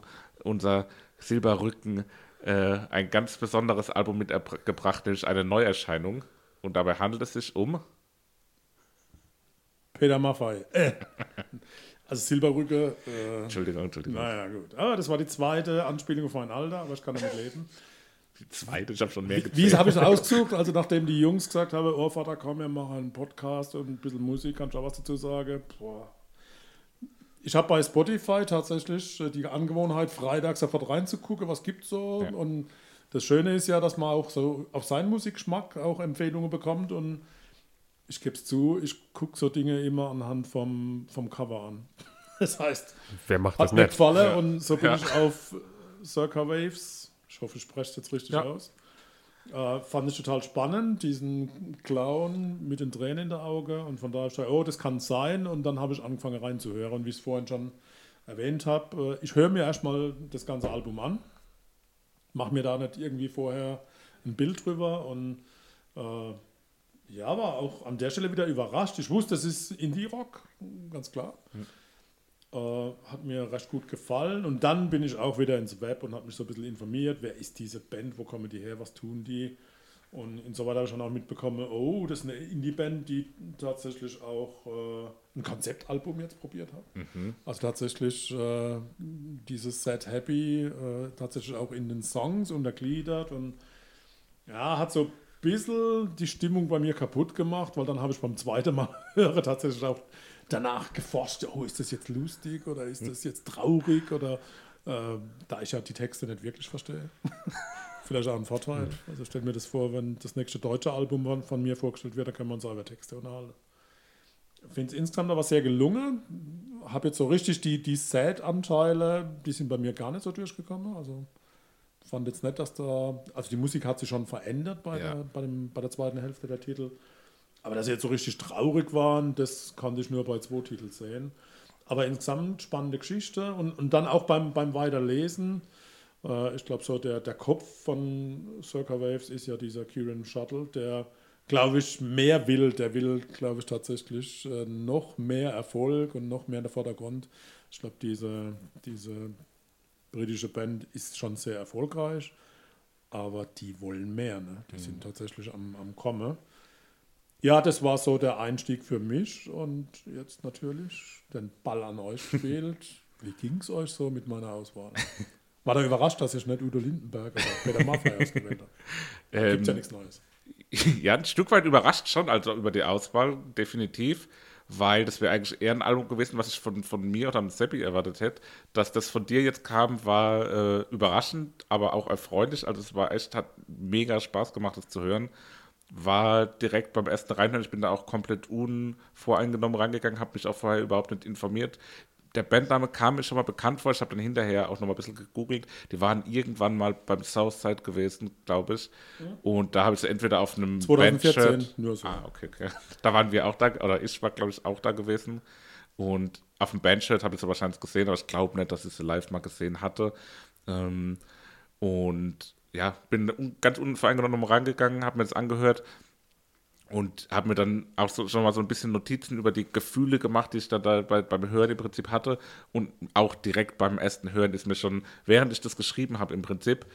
unser Silberrücken, äh, ein ganz besonderes Album mitgebracht, nämlich eine Neuerscheinung. Und dabei handelt es sich um. Peter Maffei. Äh. Also Silberrücke. Äh, Entschuldigung, Entschuldigung. naja, gut. Ah, das war die zweite Anspielung auf mein Alter, aber ich kann damit leben. Die zweite, ich habe schon mehr Wie, wie habe ich es ausgesucht? Also nachdem die Jungs gesagt haben, oh Vater, komm, wir machen einen Podcast und ein bisschen Musik, kannst du auch was dazu sagen? Boah. Ich habe bei Spotify tatsächlich äh, die Angewohnheit, freitags sofort reinzugucken, was gibt so. Ja. Und das Schöne ist ja, dass man auch so auf seinen Musikgeschmack auch Empfehlungen bekommt. Und ich gebe es zu, ich gucke so Dinge immer anhand vom, vom Cover an. Das heißt, Wer macht hat das mir nicht? gefallen und so bin Ja. ich auf Circa Waves, ich hoffe, ich spreche es jetzt richtig Ja. aus, äh, fand ich total spannend, diesen Clown mit den Tränen in der Auge und von daher ich oh, das kann sein und dann habe ich angefangen reinzuhören und wie ich es vorhin schon erwähnt habe, äh, ich höre mir erstmal das ganze Album an, mache mir da nicht irgendwie vorher ein Bild drüber und äh, ja, war auch an der Stelle wieder überrascht. Ich wusste, es ist Indie-Rock, ganz klar. Äh, hat mir recht gut gefallen. Und dann bin ich auch wieder ins Web und habe mich so ein bisschen informiert, wer ist diese Band, wo kommen die her, was tun die. Und insoweit habe ich dann auch mitbekommen, oh, das ist eine Indie-Band, die tatsächlich auch äh, ein Konzeptalbum jetzt probiert hat. Also tatsächlich äh, dieses Set Happy tatsächlich auch in den Songs untergliedert und ja, hat so ein bisschen die Stimmung bei mir kaputt gemacht, weil dann habe ich beim zweiten Mal hören tatsächlich auch danach geforscht, oh, ist das jetzt lustig oder ist das jetzt traurig oder äh, da ich ja die Texte nicht wirklich verstehe. Vielleicht auch ein Vorteil. Also stell mir das vor, wenn das nächste deutsche Album von, mir vorgestellt wird, dann können wir uns über Texte unterhalten. Ich finde es insgesamt aber sehr gelungen. Habe jetzt so richtig die, die Sad-Anteile, die sind bei mir gar nicht so durchgekommen. Also fand jetzt nicht, dass da, also die Musik hat sich schon verändert bei, Ja. der, bei, dem, bei der zweiten Hälfte der Titel. Aber dass sie jetzt so richtig traurig waren, das konnte ich nur bei zwei Titeln sehen. Aber insgesamt spannende Geschichte und, und dann auch beim, beim Weiterlesen. Äh, ich glaube, so der, der Kopf von Circa Waves ist ja dieser Kieran Shuttle, der, glaube ich, mehr will. Der will, glaube ich, tatsächlich äh, noch mehr Erfolg und noch mehr in der Vordergrund. Ich glaube, diese, diese britische Band ist schon sehr erfolgreich, aber die wollen mehr. Ne? Die sind tatsächlich am, am Kommen. Ja, das war so der Einstieg für mich und jetzt natürlich den Ball an euch spielt. Wie ging es euch so mit meiner Auswahl? War da überrascht, dass ich nicht Udo Lindenberg oder Peter Maffay ausgewählt habe? Ähm, Gibt ja nichts Neues. Ja, ein Stück weit überrascht schon, also über die Auswahl, definitiv, weil das wäre eigentlich eher ein Album gewesen, was ich von, von mir oder dem Seppi erwartet hätte. Dass das von dir jetzt kam, war äh, überraschend, aber auch erfreulich. Also es war echt, hat mega Spaß gemacht, das zu hören. War direkt beim ersten Reinhören, ich bin da auch komplett unvoreingenommen reingegangen, habe mich auch vorher überhaupt nicht informiert. Der Bandname kam mir schon mal bekannt vor, ich habe dann hinterher auch noch mal ein bisschen gegoogelt. Die waren irgendwann mal beim Southside gewesen, glaube ich. Und da habe ich sie entweder auf einem 2014, Bandshirt. nur so. Ah, okay, okay. Da waren wir auch da, oder ich war, glaube ich, auch da gewesen. Und auf dem Bandshirt habe ich sie wahrscheinlich gesehen, aber ich glaube nicht, dass ich sie live mal gesehen hatte. Ähm, und ja, bin un ganz unvoreingenommen rangegangen, habe mir das angehört und habe mir dann auch so, schon mal so ein bisschen Notizen über die Gefühle gemacht, die ich dann da bei, beim Hören im Prinzip hatte. Und auch direkt beim ersten Hören ist mir schon, während ich das geschrieben habe im Prinzip,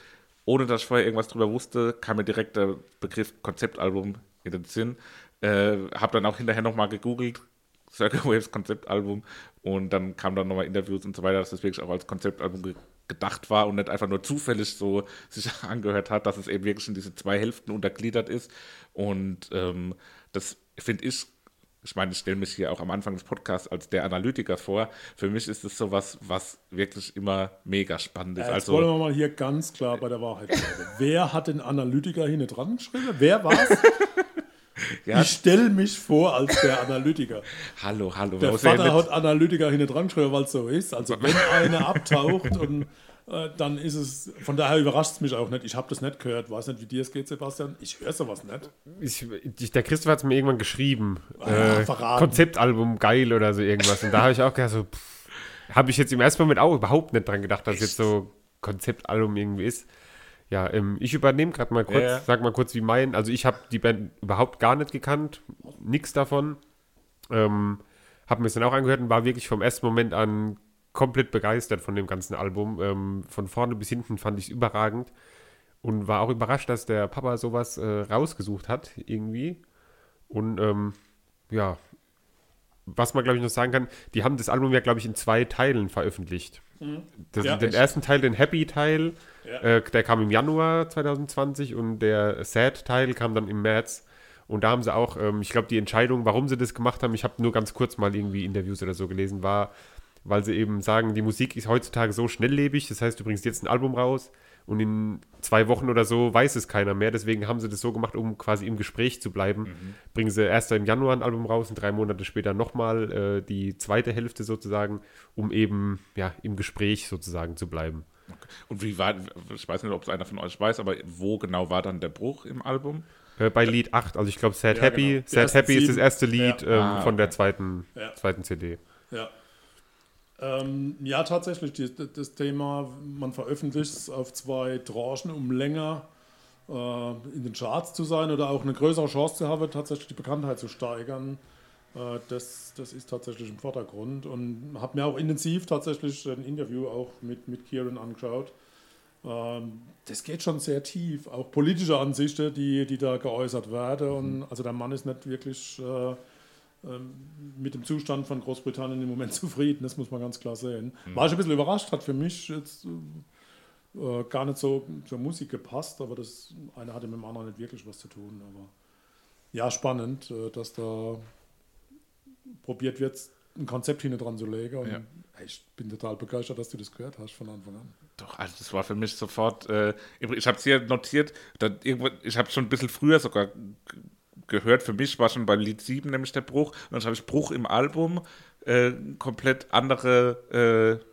ohne dass ich vorher irgendwas drüber wusste, kam mir direkt der Begriff Konzeptalbum in den Sinn. Äh, habe dann auch hinterher nochmal gegoogelt, Circle Waves Konzeptalbum und dann kamen dann nochmal Interviews und so weiter, dass das wirklich auch als Konzeptalbum gedacht war und nicht einfach nur zufällig so sich angehört hat, dass es eben wirklich in diese zwei Hälften untergliedert ist. Und ähm, das finde ich, ich meine, ich stelle mich hier auch am Anfang des Podcasts als der Analytiker vor. Für mich ist es sowas, was wirklich immer mega spannend ist. Jetzt also, wollen wir mal hier ganz klar bei der Wahrheit bleiben. Wer hat den Analytiker hinten dran geschrieben? Wer war's? ja, Ich stelle mich vor als der Analytiker. hallo, hallo. Der ja Vater hat Analytiker hinten dran geschrieben, weil es so ist. Also wenn einer abtaucht und äh, dann ist es, von daher überrascht es mich auch nicht. Ich habe das nicht gehört. Weiß nicht, wie dir es geht, Sebastian. Ich höre sowas nicht. Ich, ich, der Christoph hat es mir irgendwann geschrieben. ja, äh. Konzeptalbum geil oder so irgendwas. Und da habe ich auch gedacht, so, habe ich jetzt im ersten Moment auch überhaupt nicht dran gedacht, dass es jetzt so Konzeptalbum irgendwie ist. Ja, ähm, ich übernehme gerade mal kurz, Ja, ja. sag mal kurz, wie mein. Also ich habe die Band überhaupt gar nicht gekannt, nix davon. Ähm, habe mir es dann auch angehört und war wirklich vom ersten Moment an komplett begeistert von dem ganzen Album. Ähm, von vorne bis hinten fand ich es überragend und war auch überrascht, dass der Papa sowas äh, rausgesucht hat irgendwie. Und ähm, ja, was man, glaube ich, noch sagen kann, die haben das Album ja, glaube ich, in zwei Teilen veröffentlicht. Das, Ja, den echt? ersten Teil, den Happy-Teil, Ja. äh, der kam im Januar 2020 und der Sad-Teil kam dann im März. Und da haben sie auch, ähm, ich glaube, die Entscheidung, warum sie das gemacht haben, ich habe nur ganz kurz mal irgendwie Interviews oder so gelesen, war, weil sie eben sagen, die Musik ist heutzutage so schnelllebig, das heißt, du bringst jetzt ein Album raus und in zwei Wochen oder so weiß es keiner mehr. Deswegen haben sie das so gemacht, um quasi im Gespräch zu bleiben. Bringen sie erst im Januar ein Album raus und drei Monate später nochmal äh, die zweite Hälfte sozusagen, um eben ja, im Gespräch sozusagen zu bleiben. Und wie war, ich weiß nicht, ob es einer von euch weiß, aber wo genau war dann der Bruch im Album? Äh, bei Lied 8, also ich glaube Sad Ja, Happy. genau. Sad Happy ist das sieben. erste Lied Ja. ähm, Ah, von der okay. zweiten, Ja. zweiten CD. Ja. Ähm, ja, tatsächlich, die, das Thema, man veröffentlicht es auf zwei Tranchen, um länger äh, in den Charts zu sein oder auch eine größere Chance zu haben, tatsächlich die Bekanntheit zu steigern. Äh, das, das ist tatsächlich im Vordergrund und habe mir auch intensiv tatsächlich ein Interview auch mit, mit Kieran angeschaut. Ähm, das geht schon sehr tief, auch politische Ansichten, die, die da geäußert werden. Und also der Mann ist nicht wirklich äh, mit dem Zustand von Großbritannien im Moment zufrieden, das muss man ganz klar sehen. War ich ein bisschen überrascht, hat für mich jetzt äh, gar nicht so zur Musik gepasst, aber das eine hatte mit dem anderen nicht wirklich was zu tun. Aber ja, spannend, äh, dass da probiert wird, ein Konzept hinten dran zu legen. Ja. ich bin total begeistert, dass du das gehört hast von Anfang an. Doch, also das war für mich sofort, äh, ich habe es hier notiert, ich habe schon ein bisschen früher sogar gehört, für mich war schon beim Lied 7 nämlich der Bruch, und dann habe ich Bruch im Album, äh, komplett andere äh,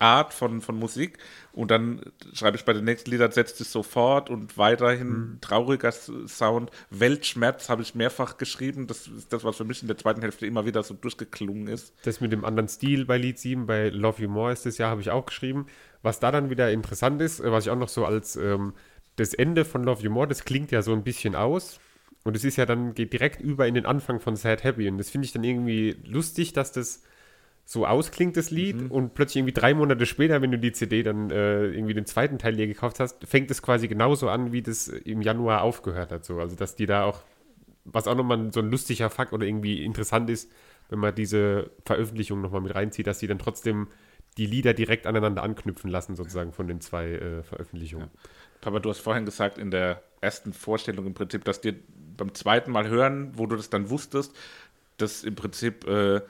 Art von, von Musik und dann schreibe ich bei den nächsten Liedern setzt es sofort und weiterhin trauriger S- Sound. Weltschmerz habe ich mehrfach geschrieben, das ist das, was für mich in der zweiten Hälfte immer wieder so durchgeklungen ist. Das mit dem anderen Stil bei Lied 7, bei Love You More ist das Jahr, habe ich auch geschrieben. Was da dann wieder interessant ist, äh, was ich auch noch so als ähm, das Ende von Love You More, das klingt ja so ein bisschen aus. Und es ist ja dann, geht direkt über in den Anfang von Sad Happy. Und das finde ich dann irgendwie lustig, dass das so ausklingt, das Lied. Und plötzlich irgendwie drei Monate später, wenn du die CD dann äh, irgendwie den zweiten Teil dir gekauft hast, fängt es quasi genauso an, wie das im Januar aufgehört hat. So. Also, dass die da auch, was auch nochmal so ein lustiger Fakt oder irgendwie interessant ist, wenn man diese Veröffentlichung nochmal mit reinzieht, dass die dann trotzdem die Lieder direkt aneinander anknüpfen lassen, sozusagen von den zwei äh, Veröffentlichungen. Papa, du hast vorhin gesagt in der ersten Vorstellung im Prinzip, dass dir beim zweiten Mal hören, wo du das dann wusstest, dass im Prinzip äh,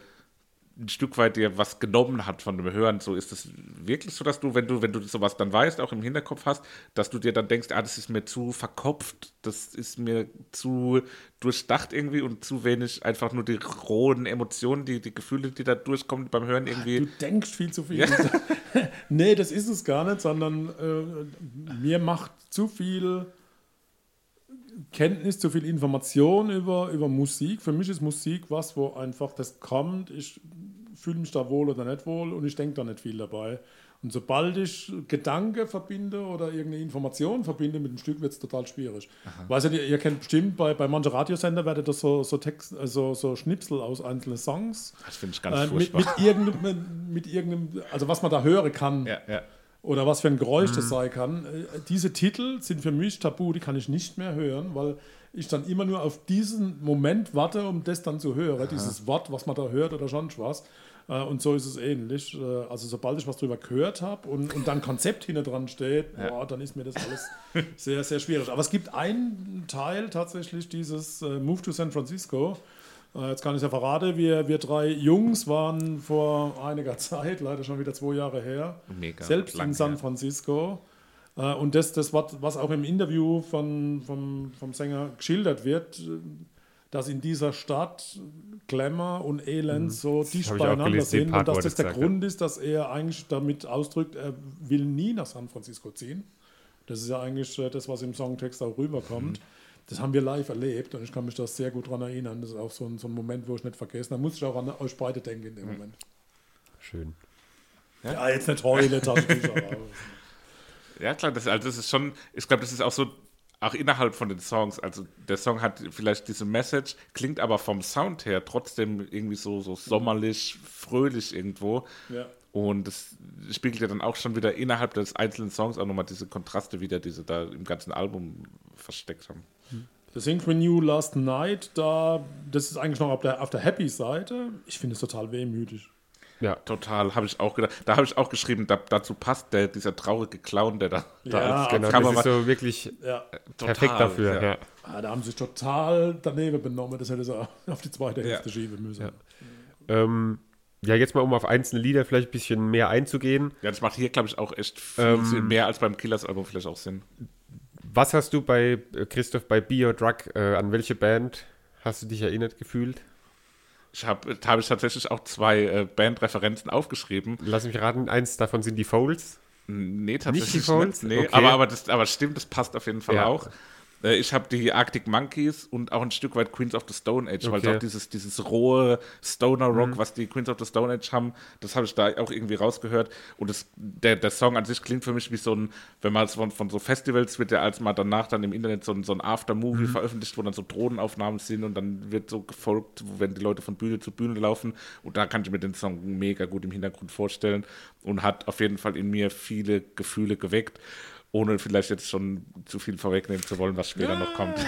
ein Stück weit dir was genommen hat von dem Hören. So ist es wirklich so, dass du, wenn du, wenn du sowas dann weißt, auch im Hinterkopf hast, dass du dir dann denkst, ah, das ist mir zu verkopft, das ist mir zu durchdacht irgendwie und zu wenig einfach nur die rohen Emotionen, die, die Gefühle, die da durchkommen beim Hören irgendwie. Du denkst viel zu viel. nee, das ist es gar nicht, sondern äh, mir macht zu viel Kenntnis, zu viel Information über, über Musik. Für mich ist Musik was, wo einfach das kommt. Ich fühle mich da wohl oder nicht wohl und ich denke da nicht viel dabei. Und sobald ich Gedanke verbinde oder irgendeine Information verbinde mit dem Stück, wird es total schwierig. Weiß ihr, ihr kennt bestimmt, bei, bei manchen Radiosender werdet das so, so, Text, also so Schnipsel aus einzelnen Songs Das finde ich ganz äh, mit, furchtbar. mit, irgendeinem, mit irgendeinem, also was man da hören kann ja, ja. oder was für ein Geräusch das sein kann. Äh, Diese Titel sind für mich tabu, die kann ich nicht mehr hören, weil ich dann immer nur auf diesen Moment warte, um das dann zu hören, dieses Wort, was man da hört oder sonst was. Äh, Und so ist es ähnlich. Äh, Also sobald ich was drüber gehört habe und, und dann Konzept hinter dran steht, boah, dann ist mir das alles sehr, sehr schwierig. Aber es gibt einen Teil tatsächlich dieses äh, Move to San Francisco. Jetzt kann ich es ja verraten, wir, wir drei Jungs waren vor einiger Zeit, leider schon wieder zwei Jahre her, Mega selbst in San. Francisco. Und das, das was, auch im Interview von, vom, vom Sänger geschildert wird, dass in dieser Stadt Glamour und Elend so dicht hab ich auch beieinander gelesen, sind und dass das der. Grund ist, dass er eigentlich damit ausdrückt, er will nie nach San Francisco ziehen. Das ist ja eigentlich äh, das, was im Songtext auch rüberkommt. Mhm. Das haben wir live erlebt und ich kann mich da sehr gut dran erinnern. Das ist auch so ein, so ein Moment, wo ich nicht vergesse. Da muss ich auch an euch beide denken in dem Mhm. Moment. Schön. Ja, jetzt nicht heulen, Taschentücher. Ja, klar, das, also das ist schon, ich glaube, das ist auch so, auch innerhalb von den Songs, also der Song hat vielleicht diese Message, klingt aber vom Sound her trotzdem irgendwie so, so sommerlich, fröhlich irgendwo. Ja. Und das spiegelt ja dann auch schon wieder innerhalb des einzelnen Songs auch nochmal diese Kontraste wieder, die sie da im ganzen Album versteckt haben. The Things We Knew Last Night, da, das ist eigentlich noch auf der, auf der Happy-Seite. Ich finde es total wehmütig. Ja. Total, habe ich auch gedacht. Da habe ich auch geschrieben, da, dazu passt der, dieser traurige Clown, der da, da Ja, als Genau, das ist so wirklich Ja. perfekt total, dafür. ja. Ja. Ah, da haben sie sich total daneben benommen. Das hätte sie auf die zweite Hälfte Ja. schieben müssen. Ähm, ja, jetzt mal um auf einzelne Lieder vielleicht ein bisschen mehr einzugehen. Ja, das macht hier, glaube ich, auch echt viel Ähm, Sinn, mehr als beim Killers-Album vielleicht auch Sinn. Was hast du bei äh, Christoph bei Be Your Drug, äh, an welche Band hast du dich erinnert gefühlt? Ich habe hab ich tatsächlich auch zwei äh, Bandreferenzen aufgeschrieben. Lass mich raten, eins davon sind die Folds. Nee, tatsächlich die Folds? Nee, Okay. aber, aber, das, aber stimmt, das passt auf jeden Fall Ja. auch. Äh, Ich habe die Arctic Monkeys und auch ein Stück weit Queens of the Stone Age, weil Okay. Mhm. auch dieses, dieses rohe Stoner-Rock, was die Queens of the Stone Age haben, das habe ich da auch irgendwie rausgehört. Und das, der, der Song an sich klingt für mich wie so ein, wenn man es von, von so Festivals wird ja als mal danach dann im Internet so ein, so ein After-Movie Mhm. veröffentlicht, wo dann so Drohnenaufnahmen sind und dann wird so gefolgt, wenn die Leute von Bühne zu Bühne laufen. Und da kann ich mir den Song mega gut im Hintergrund vorstellen und hat auf jeden Fall in mir viele Gefühle geweckt ohne vielleicht jetzt schon zu viel vorwegnehmen zu wollen, was später noch kommt.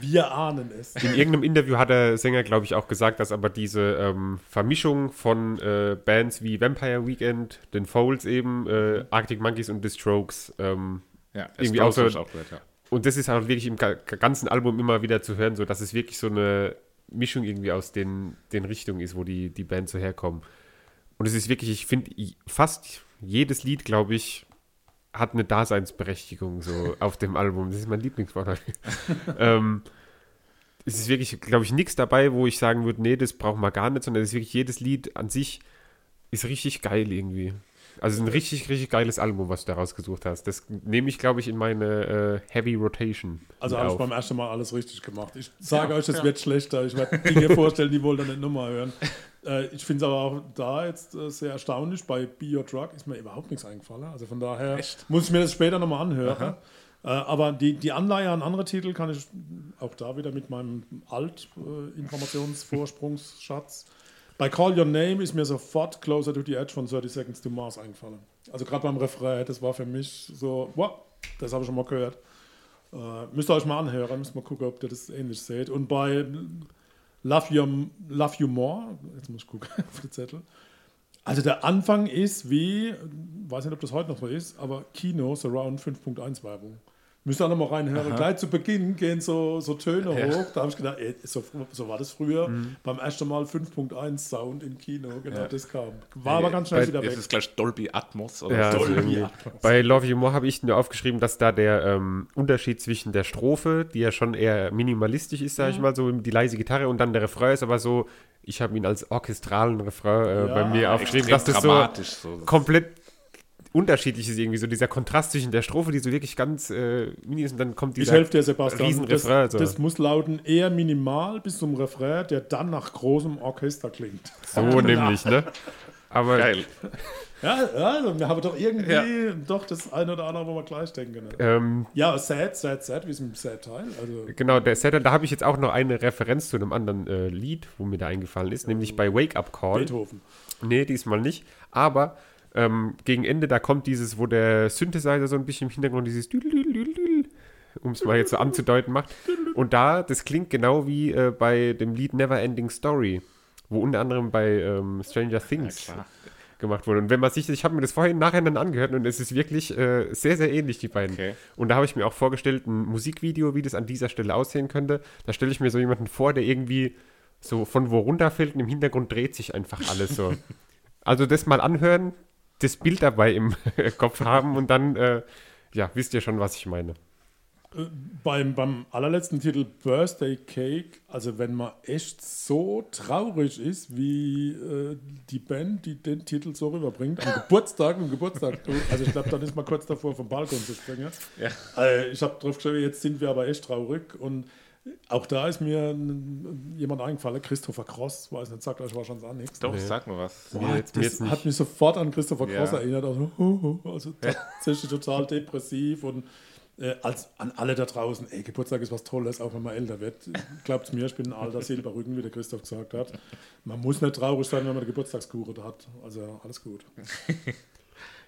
Wir ahnen es. In irgendeinem Interview hat der Sänger, glaube ich, auch gesagt, dass aber diese ähm, Vermischung von äh, Bands wie Vampire Weekend, den Folds eben, äh, Arctic Monkeys und The Strokes ähm, Ja, Irgendwie auch so- auch gehört, ja. Und das ist auch wirklich im ga- ganzen Album immer wieder zu hören, so dass es wirklich so eine Mischung irgendwie aus den, den Richtungen ist, wo die, die Bands so herkommen. Und es ist wirklich, ich finde, fast jedes Lied, glaube ich, hat eine Daseinsberechtigung so auf dem Album. Das ist mein Lieblingswort. ähm, es ist wirklich, glaube ich, nichts dabei, wo ich sagen würde, nee, das brauchen wir gar nicht, sondern es ist wirklich jedes Lied an sich ist richtig geil irgendwie. Also es ist ein richtig, richtig geiles Album, was du da rausgesucht hast. Das nehme ich, glaube ich, in meine äh, Heavy Rotation. Also habe ich beim ersten Mal alles richtig gemacht. Ich sage euch, es wird schlechter. Ich werde Dinge vorstellen, die wollen dann nicht nochmal hören. Äh, ich finde es aber auch da jetzt äh, sehr erstaunlich. Bei Be Your Drug ist mir überhaupt nichts eingefallen. Also von daher muss ich mir das später nochmal anhören. Äh, aber die, die Anleihe an andere Titel kann ich auch da wieder mit meinem Alt-Informationsvorsprungsschatz. Bei Call Your Name ist mir sofort Closer to the Edge von 30 Seconds to Mars eingefallen. Also gerade beim Refrain, das war für mich so, wow, das habe ich schon mal gehört. Äh, müsst ihr euch mal anhören, müsst mal gucken, ob ihr das ähnlich seht. Und bei Love You, Love you More, jetzt muss ich gucken auf den Zettel. Also der Anfang ist wie, weiß nicht, ob das heute noch so ist, aber Kino Surround 5.1 Werbung. Müsst ihr auch noch mal reinhören. Gleich zu Beginn gehen so, so Töne hoch. Da habe ich gedacht, ey, so, so war das früher. Mhm. Beim ersten Mal 5.1 Sound im Kino. Genau, das kam. War aber ganz schnell Bei- wieder Ist weg. es gleich Dolby Atmos oder Ja, so? also Dolby irgendwie. Atmos. Bei Love You More habe ich nur aufgeschrieben, dass da der ähm, Unterschied zwischen der Strophe, die ja schon eher minimalistisch ist, sage ich mal, so die leise Gitarre und dann der Refrain ist aber so, ich habe ihn als orchestralen Refrain äh, bei mir aufgeschrieben, dass das so dramatisch so. komplett unterschiedlich ist irgendwie, so dieser Kontrast zwischen der Strophe, die so wirklich ganz äh, mini ist und dann kommt Ich dieser helfe dir, Sebastian. Riesenrefrain. das, So. das muss lauten eher minimal bis zum Refrain, der dann nach großem Orchester klingt. so nämlich, ne? Aber Geil. Ja, also wir haben doch irgendwie doch das eine oder andere, wo wir gleich denken. Ne? ähm, Ja, sad, sad, sad, wie ist ein Sad-Teil. Also, Genau, der Setter, da habe ich jetzt auch noch eine Referenz zu einem anderen äh, Lied, wo mir da eingefallen ist, nämlich bei Wake Up Call. Beethoven. Nee, diesmal nicht. Aber ähm, gegen Ende, da kommt dieses, wo der Synthesizer so ein bisschen im Hintergrund dieses um es mal jetzt so anzudeuten macht. Und da, das klingt genau wie äh, bei dem Lied Never Ending Story, wo unter anderem bei ähm, Stranger Things klar. gemacht wurde. Und wenn man sich, ich habe mir das vorhin nachher dann angehört und es ist wirklich äh, sehr, sehr ähnlich, die beiden. Okay. Und da habe ich mir auch vorgestellt, ein Musikvideo, wie das an dieser Stelle aussehen könnte. Da stelle ich mir so jemanden vor, der irgendwie so von wo runterfällt und im Hintergrund dreht sich einfach alles so. also das mal anhören, das Bild dabei im Kopf haben und dann, äh, ja, wisst ihr schon, was ich meine. Beim, beim allerletzten Titel Birthday Cake, also wenn man echt so traurig ist, wie äh, die Band, die den Titel so rüberbringt, am Geburtstag, am Geburtstag, also ich glaube, dann ist man kurz davor, vom Balkon zu springen. Äh, ich habe drauf geschrieben, jetzt sind wir aber echt traurig und auch da ist mir jemand eingefallen, Christopher Cross, weiß nicht, sagt euch wahrscheinlich auch nichts. Doch, sag mal was. Mir jetzt, mir Das jetzt nicht. hat mich sofort an Christopher Ja. Cross erinnert. Also, also tatsächlich total depressiv und äh, als an alle da draußen, ey, Geburtstag ist was Tolles, auch wenn man älter wird. Glaubt mir, ich bin ein alter Silberrücken, wie der Christoph gesagt hat. Man muss nicht traurig sein, wenn man eine Geburtstagskuchen hat. Also alles gut.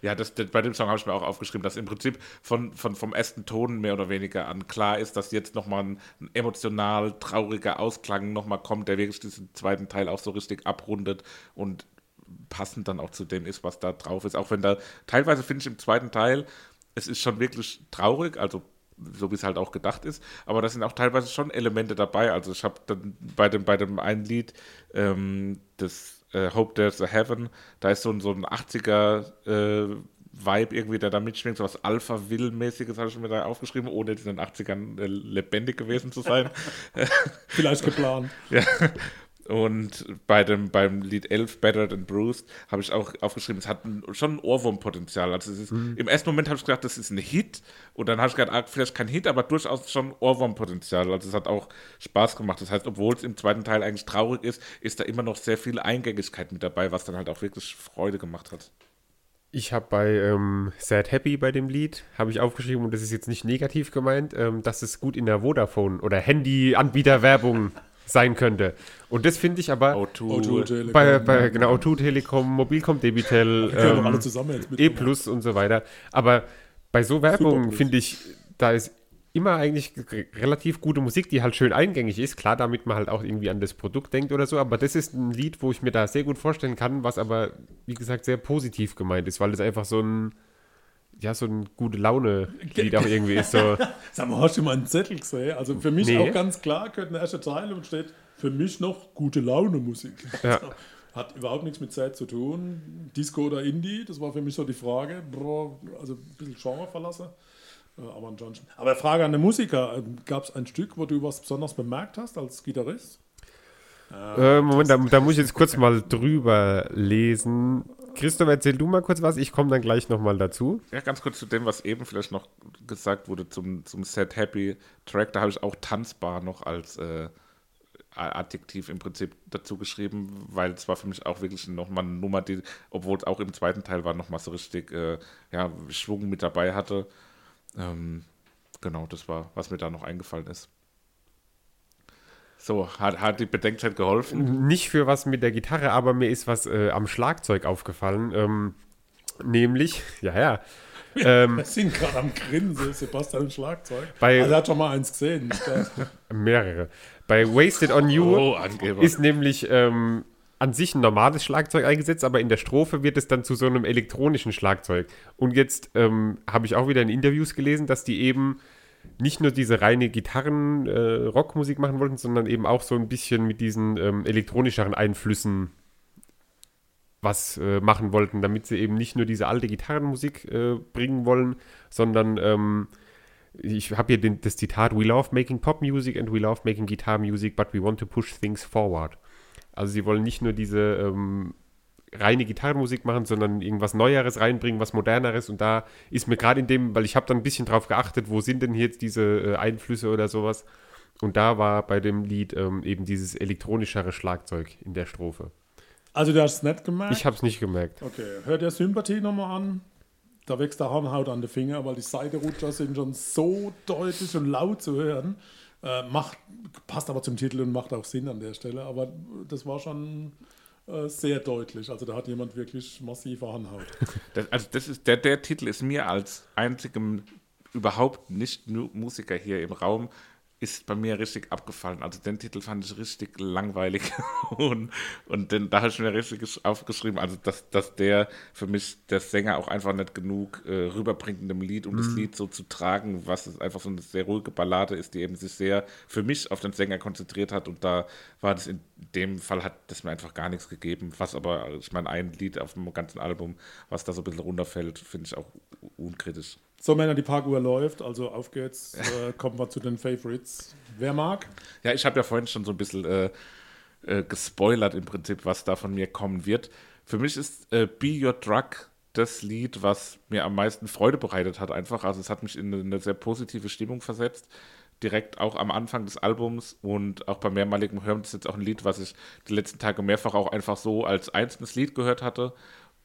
Ja, das, das, bei dem Song habe ich mir auch aufgeschrieben, dass im Prinzip von, von, vom ersten Ton mehr oder weniger an klar ist, dass jetzt nochmal ein, ein emotional trauriger Ausklang nochmal kommt, der wirklich diesen zweiten Teil auch so richtig abrundet und passend dann auch zu dem ist, was da drauf ist. Auch wenn da teilweise finde ich im zweiten Teil, es ist schon wirklich traurig, also so wie es halt auch gedacht ist, aber da sind auch teilweise schon Elemente dabei. Also ich habe dann bei dem, bei dem einen Lied, ähm, das äh, Hope There's a Heaven, da ist so ein, so ein 80er äh, Vibe irgendwie, der da mitschwingt, so was Alpha-Will-mäßiges habe ich mir da aufgeschrieben, ohne in den 80ern äh, lebendig gewesen zu sein. Vielleicht geplant. ja. Und bei dem, beim Lied 11, Battered and Bruised, habe ich auch aufgeschrieben, es hat schon ein Ohrwurmpotenzial. Also es ist, Mhm. im ersten Moment habe ich gedacht, das ist ein Hit. Und dann habe ich gedacht, ah, vielleicht kein Hit, aber durchaus schon Ohrwurmpotenzial. Also es hat auch Spaß gemacht. Das heißt, obwohl es im zweiten Teil eigentlich traurig ist, ist da immer noch sehr viel Eingängigkeit mit dabei, was dann halt auch wirklich Freude gemacht hat. Ich habe bei ähm, Sad Happy bei dem Lied, habe ich aufgeschrieben, und das ist jetzt nicht negativ gemeint, ähm, dass es gut in der Vodafone- oder Handy-Anbieter-Werbung sein könnte. Und das finde ich aber O2, O2 Telekom. bei, bei genau, O2 Telekom, Mobilcom, Debitel, ähm, alle zusammen jetzt E. Plus und so weiter. Aber bei so Werbung finde ich, da ist immer eigentlich relativ gute Musik, die halt schön eingängig ist. Klar, damit man halt auch irgendwie an das Produkt denkt oder so. Aber das ist ein Lied, wo ich mir da sehr gut vorstellen kann, was aber, wie gesagt, sehr positiv gemeint ist, weil es einfach so ein, ja, so ein gute Laune-Lied auch irgendwie ist. So, Sag mal, hast du mal einen Zettel gesehen? Also für mich Nee. auch ganz klar, gehört ein erster Teil und steht für mich noch gute Laune Musik. Ja. Hat überhaupt nichts mit Zeit zu tun. Disco oder Indie, das war für mich so die Frage. Also ein bisschen Genre verlassen. Äh, Aber ansonsten. Aber Frage an den Musiker: Gab es ein Stück, wo du was besonders bemerkt hast als Gitarrist? äh, Moment, da, da muss ich jetzt kurz mal drüber lesen. Christoph, erzähl du mal kurz was, ich komme dann gleich nochmal dazu. Ja, ganz kurz zu dem, was eben vielleicht noch gesagt wurde zum, zum Set Happy Track. Da habe ich auch tanzbar noch als äh, Adjektiv im Prinzip dazu geschrieben, weil es war für mich auch wirklich nochmal eine Nummer, die, obwohl es auch im zweiten Teil war, nochmal so richtig äh, ja, Schwung mit dabei hatte. Ähm, genau, das war, was mir da noch eingefallen ist. So, hat, hat die Bedenkzeit geholfen? Nicht für was mit der Gitarre, aber mir ist was äh, am Schlagzeug aufgefallen. Ähm, nämlich, ja, ja. Ähm, Wir sind gerade am Grinsen, Sebastian Schlagzeug. Bei- also er hat schon mal eins gesehen. mehrere. Bei Wasted on You Oh, ist nämlich ähm, an sich ein normales Schlagzeug eingesetzt, aber in der Strophe wird es dann zu so einem elektronischen Schlagzeug. Und jetzt ähm, habe ich auch wieder in Interviews gelesen, dass die eben nicht nur diese reine Gitarren-Rockmusik machen wollten, sondern eben auch so ein bisschen mit diesen ähm, elektronischeren Einflüssen was äh, machen wollten, damit sie eben nicht nur diese alte Gitarrenmusik äh, bringen wollen, sondern ähm, ich habe hier den, das Zitat, We love making pop music and we love making guitar music, but we want to push things forward. Also sie wollen nicht nur diese ähm, reine Gitarrenmusik machen, sondern irgendwas Neueres reinbringen, was Moderneres. Und da ist mir gerade in dem, weil ich habe dann ein bisschen drauf geachtet, wo sind denn jetzt diese äh, Einflüsse oder sowas. Und da war bei dem Lied ähm, eben dieses elektronischere Schlagzeug in der Strophe. Also du hast es nicht gemerkt? Ich habe es nicht gemerkt. Okay, hört der Sympathie nochmal an. Da wächst der Hornhaut an den Finger, weil die Seitenrutscher sind schon so deutlich und laut zu hören. Äh, macht, passt aber zum Titel und macht auch Sinn an der Stelle. Aber das war schon äh, sehr deutlich. Also da hat jemand wirklich massive Hornhaut. Das, also das ist, der, der Titel ist mir als einzigem überhaupt nicht Musiker hier im Raum ist bei mir richtig abgefallen. Also den Titel fand ich richtig langweilig. Und, und den, da habe ich mir richtig gesch- aufgeschrieben, also dass, dass der für mich der Sänger auch einfach nicht genug äh, rüberbringt in dem Lied, um das Lied so zu tragen, was es einfach so eine sehr ruhige Ballade ist, die eben sich sehr für mich auf den Sänger konzentriert hat. Und da war das in dem Fall hat das mir einfach gar nichts gegeben, was aber, ich meine, ein Lied auf dem ganzen Album, was da so ein bisschen runterfällt, finde ich auch unkritisch. So, Männer, die Parkuhr läuft. Also auf geht's. Äh, kommen wir zu den Favorites. Wer mag? Ja, ich habe ja vorhin schon so ein bisschen äh, äh, gespoilert im Prinzip, was da von mir kommen wird. Für mich ist äh, Be Your Drug das Lied, was mir am meisten Freude bereitet hat, einfach. Also es hat mich in eine, sehr positive Stimmung versetzt. Direkt auch am Anfang des Albums und auch beim mehrmaligen Hören. Das ist jetzt auch ein Lied, was ich die letzten Tage mehrfach auch einfach so als einzelnes Lied gehört hatte.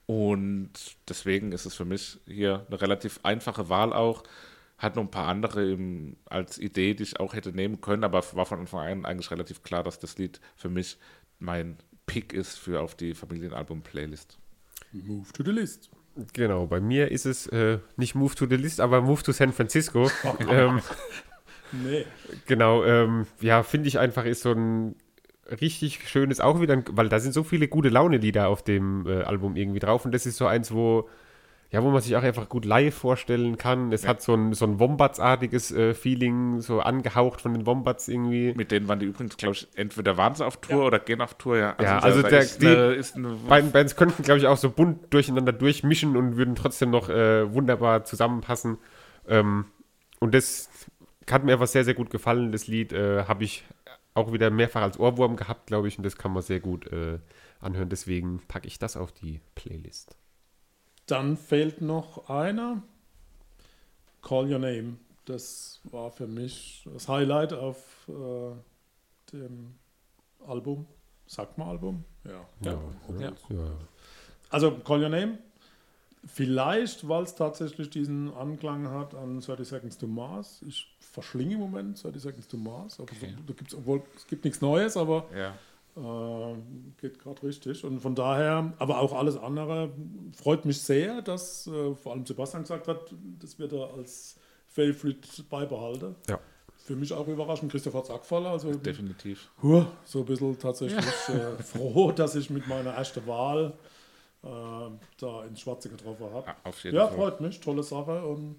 Und deswegen ist es für mich hier eine relativ einfache Wahl auch. Hat noch ein paar andere im, als Idee, die ich auch hätte nehmen können, aber war von Anfang an eigentlich relativ klar, dass das Lied für mich mein Pick ist für auf die Familienalbum-Playlist. Move to the list. Genau, bei mir ist es äh, nicht Move to the List, aber Move to San Francisco. ähm, Nee. genau, ähm, ja, finde ich einfach ist so ein richtig schönes, auch wieder, ein, weil da sind so viele gute Laune-Lieder auf dem äh, Album irgendwie drauf und das ist so eins, wo, ja, wo man sich auch einfach gut live vorstellen kann. Es hat so ein, so ein Wombats-artiges äh, Feeling, so angehaucht von den Wombats irgendwie. Mit denen waren die übrigens, glaube ich, entweder waren sie auf Tour oder gehen auf Tour, ja. Ja, da- also da der- ist die eine, ist eine, Beiden Bands könnten, glaube ich, auch so bunt durcheinander durchmischen und würden trotzdem noch äh, wunderbar zusammenpassen. Ähm, und das hat mir einfach sehr, sehr gut gefallen. Das Lied äh, habe ich auch wieder mehrfach als Ohrwurm gehabt, glaube ich, und das kann man sehr gut äh, anhören. Deswegen packe ich das auf die Playlist. Dann fehlt noch einer. Call Your Name. Das war für mich das Highlight auf äh, dem Album. Sagt man Album? Ja. Ja. Also Call Your Name. Vielleicht, weil es tatsächlich diesen Anklang hat an 30 Seconds to Mars. Ich verschlinge im Moment 30 Seconds to Mars. Aber so, da gibt's, obwohl es gibt nichts Neues, aber ja. äh, geht gerade richtig. Und von daher, aber auch alles andere, freut mich sehr, dass äh, vor allem Sebastian gesagt hat, das wird er als Favorite beibehalten. Ja. Für mich auch überraschend, Christoph hat es angefallen. Also Definitiv. huh, so ein bisschen tatsächlich äh, froh, dass ich mit meiner ersten Wahl äh, da ins Schwarze getroffen habe. Ja, auf jeden Ja, Fall. freut mich, tolle Sache. Und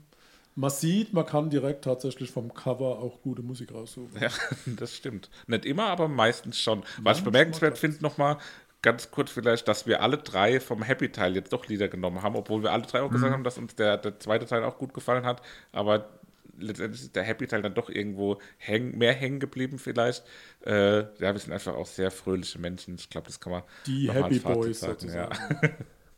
man sieht, man kann direkt tatsächlich vom Cover auch gute Musik raussuchen. Ja, das stimmt. Nicht immer, aber meistens schon. Was ich bemerkenswert finde, nochmal ganz kurz vielleicht, dass wir alle drei vom Happy-Teil jetzt doch Lieder genommen haben, obwohl wir alle drei auch gesagt haben, dass uns der, der zweite Teil auch gut gefallen hat. Aber letztendlich ist der Happy-Teil dann doch irgendwo häng, mehr hängen geblieben vielleicht. Äh, ja, wir sind einfach auch sehr fröhliche Menschen. Ich glaube, das kann man Die Happy Boys sagen, sozusagen. Ja.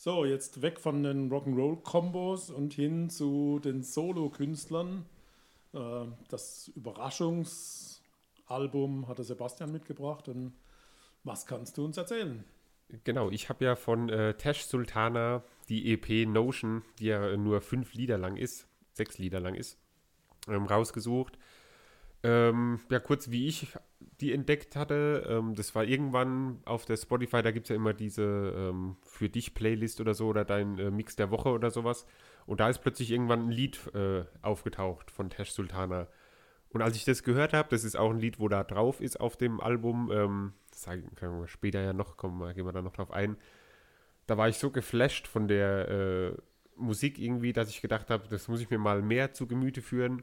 So, jetzt weg von den Rock'n'Roll-Kombos und hin zu den Solo-Künstlern. Äh, Das Überraschungsalbum hatte Sebastian mitgebracht. Und was kannst du uns erzählen? Genau, ich habe ja von äh, Tash Sultana die EP Notion, die ja nur fünf Lieder lang ist, sechs Lieder lang ist, ähm, rausgesucht. Ähm, ja, kurz wie ich die entdeckt hatte, ähm, das war irgendwann auf der Spotify, da gibt es ja immer diese ähm, für dich Playlist oder so oder dein äh, Mix der Woche oder sowas. Und da ist plötzlich irgendwann ein Lied äh, aufgetaucht von Tash Sultana. Und als ich das gehört habe, das ist auch ein Lied, wo da drauf ist auf dem Album, ähm, das können wir später ja noch kommen, gehen wir da noch drauf ein. Da war ich so geflasht von der äh, Musik irgendwie, dass ich gedacht habe, das muss ich mir mal mehr zu Gemüte führen.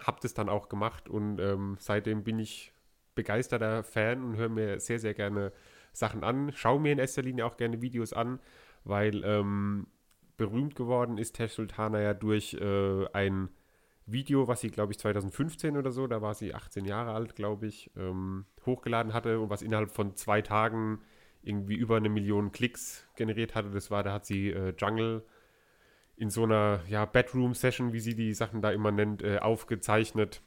Hab das dann auch gemacht und ähm, seitdem bin ich begeisterter Fan und höre mir sehr, sehr gerne Sachen an. Schaue mir in erster Linie auch gerne Videos an, weil ähm, berühmt geworden ist Tash Sultana ja durch äh, ein Video, was sie, glaube ich, 2015 oder so, da war sie 18 Jahre alt, glaube ich, ähm, hochgeladen hatte und was innerhalb von zwei Tagen irgendwie über eine Million Klicks generiert hatte. Das war, da hat sie äh, Jungle in so einer ja, Bedroom-Session, wie sie die Sachen da immer nennt, äh, aufgezeichnet,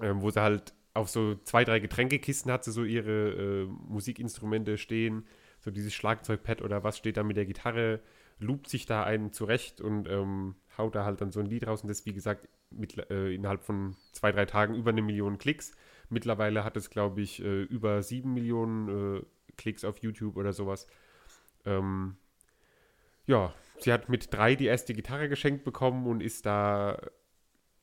ähm, wo sie halt auf so zwei, drei Getränkekisten hat sie so ihre äh, Musikinstrumente stehen, so dieses Schlagzeugpad oder was steht da mit der Gitarre, loopt sich da einen zurecht und ähm, haut da halt dann so ein Lied raus und das, wie gesagt, mit, äh, innerhalb von zwei, drei Tagen über eine Million Klicks. Mittlerweile hat es, glaube ich, äh, über sieben Millionen äh, Klicks auf YouTube oder sowas. Ähm, ja, sie hat mit drei die erste Gitarre geschenkt bekommen und ist da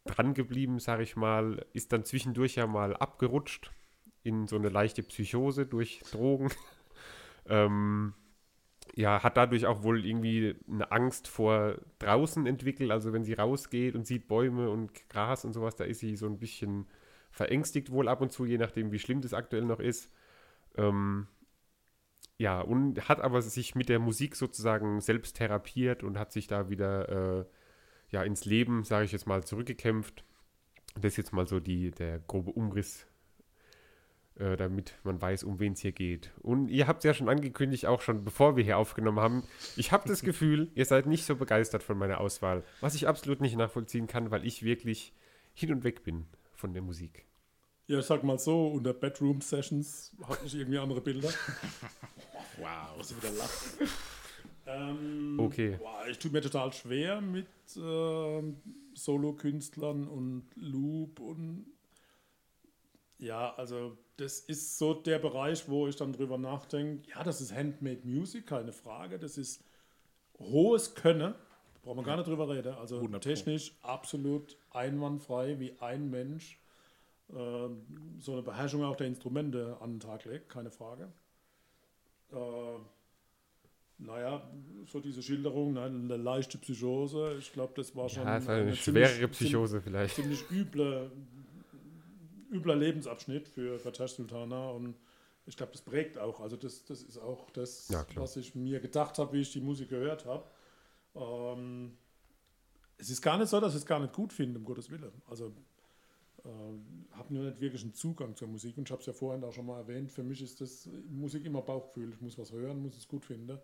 dran geblieben, sage ich mal, ist dann zwischendurch ja mal abgerutscht in so eine leichte Psychose durch Drogen. ähm, ja, hat dadurch auch wohl irgendwie eine Angst vor draußen entwickelt. Also wenn sie rausgeht und sieht Bäume und Gras und sowas, da ist sie so ein bisschen verängstigt wohl ab und zu, je nachdem, wie schlimm das aktuell noch ist. Ähm, ja, und hat aber sich mit der Musik sozusagen selbst therapiert und hat sich da wieder äh, ja, ins Leben, sage ich jetzt mal, zurückgekämpft. Das ist jetzt mal so die, der grobe Umriss äh, damit man weiß, um wen es hier geht. Und ihr habt es ja schon angekündigt, auch schon bevor wir hier aufgenommen haben. Ich habe das Gefühl, ihr seid nicht so begeistert von meiner Auswahl, was ich absolut nicht nachvollziehen kann, weil ich wirklich hin und weg bin von der Musik. Ja, ich sag mal so, unter Bedroom Sessions hatte ich irgendwie andere Bilder. wow, was wieder lachen. Ähm, Okay. Boah, ich tue mir total schwer mit ähm, Solo-Künstlern und Loop und ja, also das ist so der Bereich, wo ich dann drüber nachdenke. Ja, das ist Handmade Music, keine Frage. Das ist hohes Können. Brauchen wir gar nicht drüber reden. Also 100 Pro. technisch absolut einwandfrei, wie ein Mensch so eine Beherrschung auch der Instrumente an den Tag legt, keine Frage. Äh, naja, so diese Schilderung, ne, eine leichte Psychose, ich glaube, das war schon Ja, es war eine ziemlich- schwerere Psychose vielleicht. Ziemlich üble, übler Lebensabschnitt für Fatah Sultana und ich glaube, das prägt auch. Also das, das ist auch das, Ja, was ich mir gedacht habe, wie ich die Musik gehört habe. Ähm, es ist gar nicht so, dass ich es gar nicht gut finde, um Gottes Willen. Also ähm, habe nur nicht wirklich einen Zugang zur Musik und ich habe es ja vorhin auch schon mal erwähnt. Für mich ist das Musik immer Bauchgefühl. Ich muss was hören, muss es gut finden.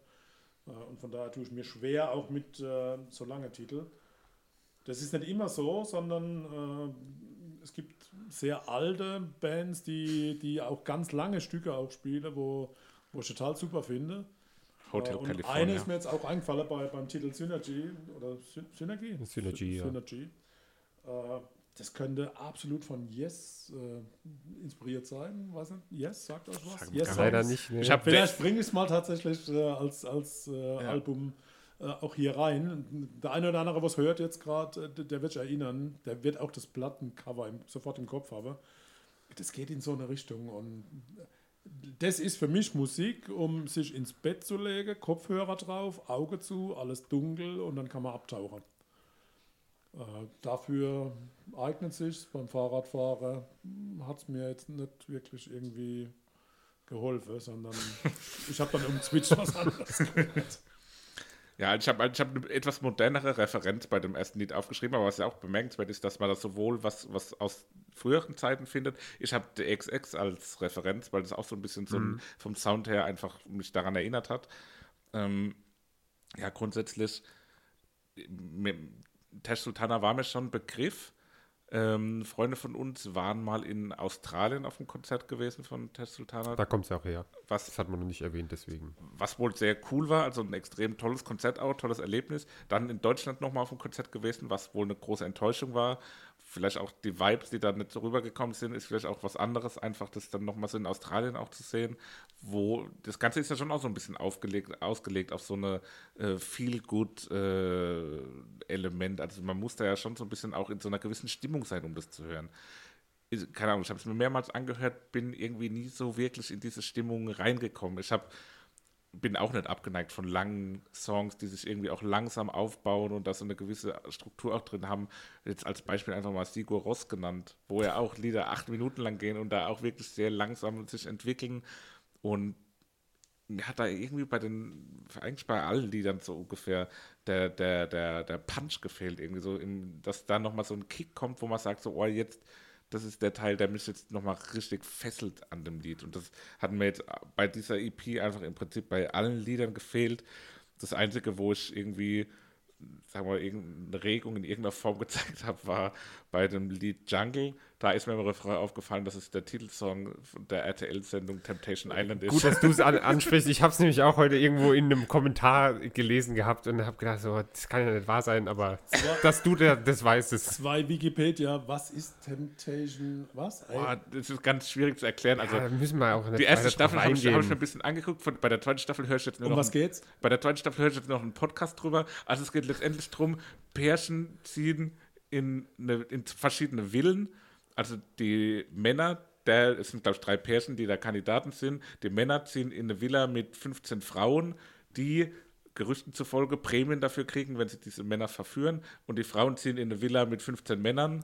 Äh, und von daher tue ich mir schwer auch mit äh, so lange Titel. Das ist nicht immer so, sondern äh, es gibt sehr alte Bands, die, die auch ganz lange Stücke auch spielen, wo, wo ich total super finde. Hotel Äh, und California. eine ist mir jetzt auch eingefallen bei, beim Titel Synergy oder Sy Synergy? Synergy, Sy ja. Synergy. Äh, das könnte absolut von Yes äh, inspiriert sein. Weiß nicht, Yes, sagt euch was? Sag Yes Leider nicht. ne? Ich habe Vielleicht bringe ich es mal tatsächlich äh, als, als äh, Album äh, auch hier rein. Der eine oder andere, was hört jetzt gerade, äh, der- der wird sich erinnern, der wird auch das Plattencover im, sofort im Kopf haben. Das geht in so eine Richtung und das ist für mich Musik, um sich ins Bett zu legen, Kopfhörer drauf, Auge zu, alles dunkel und dann kann man abtauchen. Äh, dafür eignet sich beim Fahrradfahren, hat es mir jetzt nicht wirklich irgendwie geholfen, sondern ich habe dann umswitcht was anderes gehört. Ja, ich habe ich hab eine etwas modernere Referenz bei dem ersten Lied aufgeschrieben, aber was ja auch bemerkenswert ist, dass man das sowohl was, was aus früheren Zeiten findet. Ich habe The XX als Referenz, weil das auch so ein bisschen so ein, vom Sound her einfach mich daran erinnert hat. Ähm, ja, grundsätzlich, Tesh Sultana war mir schon ein Begriff. Ähm, Freunde von uns waren mal in Australien auf einem Konzert gewesen von Tesh Sultana. Da kommt es auch her. was Das hat man noch nicht erwähnt, deswegen. was wohl sehr cool war, also ein extrem tolles Konzert auch, tolles Erlebnis. Dann in Deutschland nochmal auf dem Konzert gewesen, was wohl eine große Enttäuschung war. Vielleicht auch die Vibes, die da nicht so rübergekommen sind, ist vielleicht auch was anderes, einfach das dann nochmal so in Australien auch zu sehen, wo das Ganze ist ja schon auch so ein bisschen aufgelegt, ausgelegt auf so eine äh, Feel-Good-Element. also man muss da ja schon so ein bisschen auch in so einer gewissen Stimmung sein, um das zu hören ich- keine Ahnung, ich habe es mir mehrmals angehört, bin irgendwie nie so wirklich in diese Stimmung reingekommen. Ich habe bin auch nicht abgeneigt von langen Songs, die sich irgendwie auch langsam aufbauen und da so eine gewisse Struktur auch drin haben. Jetzt als Beispiel einfach mal Sigur Ross genannt, wo ja auch Lieder acht Minuten lang gehen und da auch wirklich sehr langsam sich entwickeln. Und mir hat da irgendwie bei den, eigentlich bei allen Liedern so ungefähr der, der, der, der Punch gefehlt, irgendwie so, dass da nochmal so ein Kick kommt, wo man sagt, so, oh, jetzt, das ist der Teil, der mich jetzt nochmal richtig fesselt an dem Lied. Und das hat mir jetzt bei dieser EP einfach im Prinzip bei allen Liedern gefehlt. Das Einzige, wo ich irgendwie, sagen wir mal, irgendeine Regung in irgendeiner Form gezeigt habe, war bei dem Lied Jungle. Da ist mir im Refrain aufgefallen, dass es der Titelsong der RTL-Sendung Temptation Island ist. Gut, dass du es an, ansprichst. Ich habe es nämlich auch heute irgendwo in einem Kommentar gelesen gehabt und habe gedacht, so, das kann ja nicht wahr sein, aber dass du der, das weißt es. Zwei Wikipedia, was ist Temptation, was? Boah, das ist ganz schwierig zu erklären. Also, Ja, da müssen wir auch nicht die erste Staffel habe ich, hab ich mir ein bisschen angeguckt. Von, bei der zweiten Staffel höre ich jetzt nur um noch was geht's? Bei der zweiten Staffel höre ich jetzt noch einen Podcast drüber. Also es geht letztendlich darum, Pärchen ziehen in, eine, in verschiedene Villen. Also die Männer, der, es sind glaube ich drei Pärchen, die da Kandidaten sind. Die Männer ziehen in eine Villa mit 15 Frauen, die Gerüchten zufolge Prämien dafür kriegen, wenn sie diese Männer verführen. Und die Frauen ziehen in eine Villa mit 15 Männern,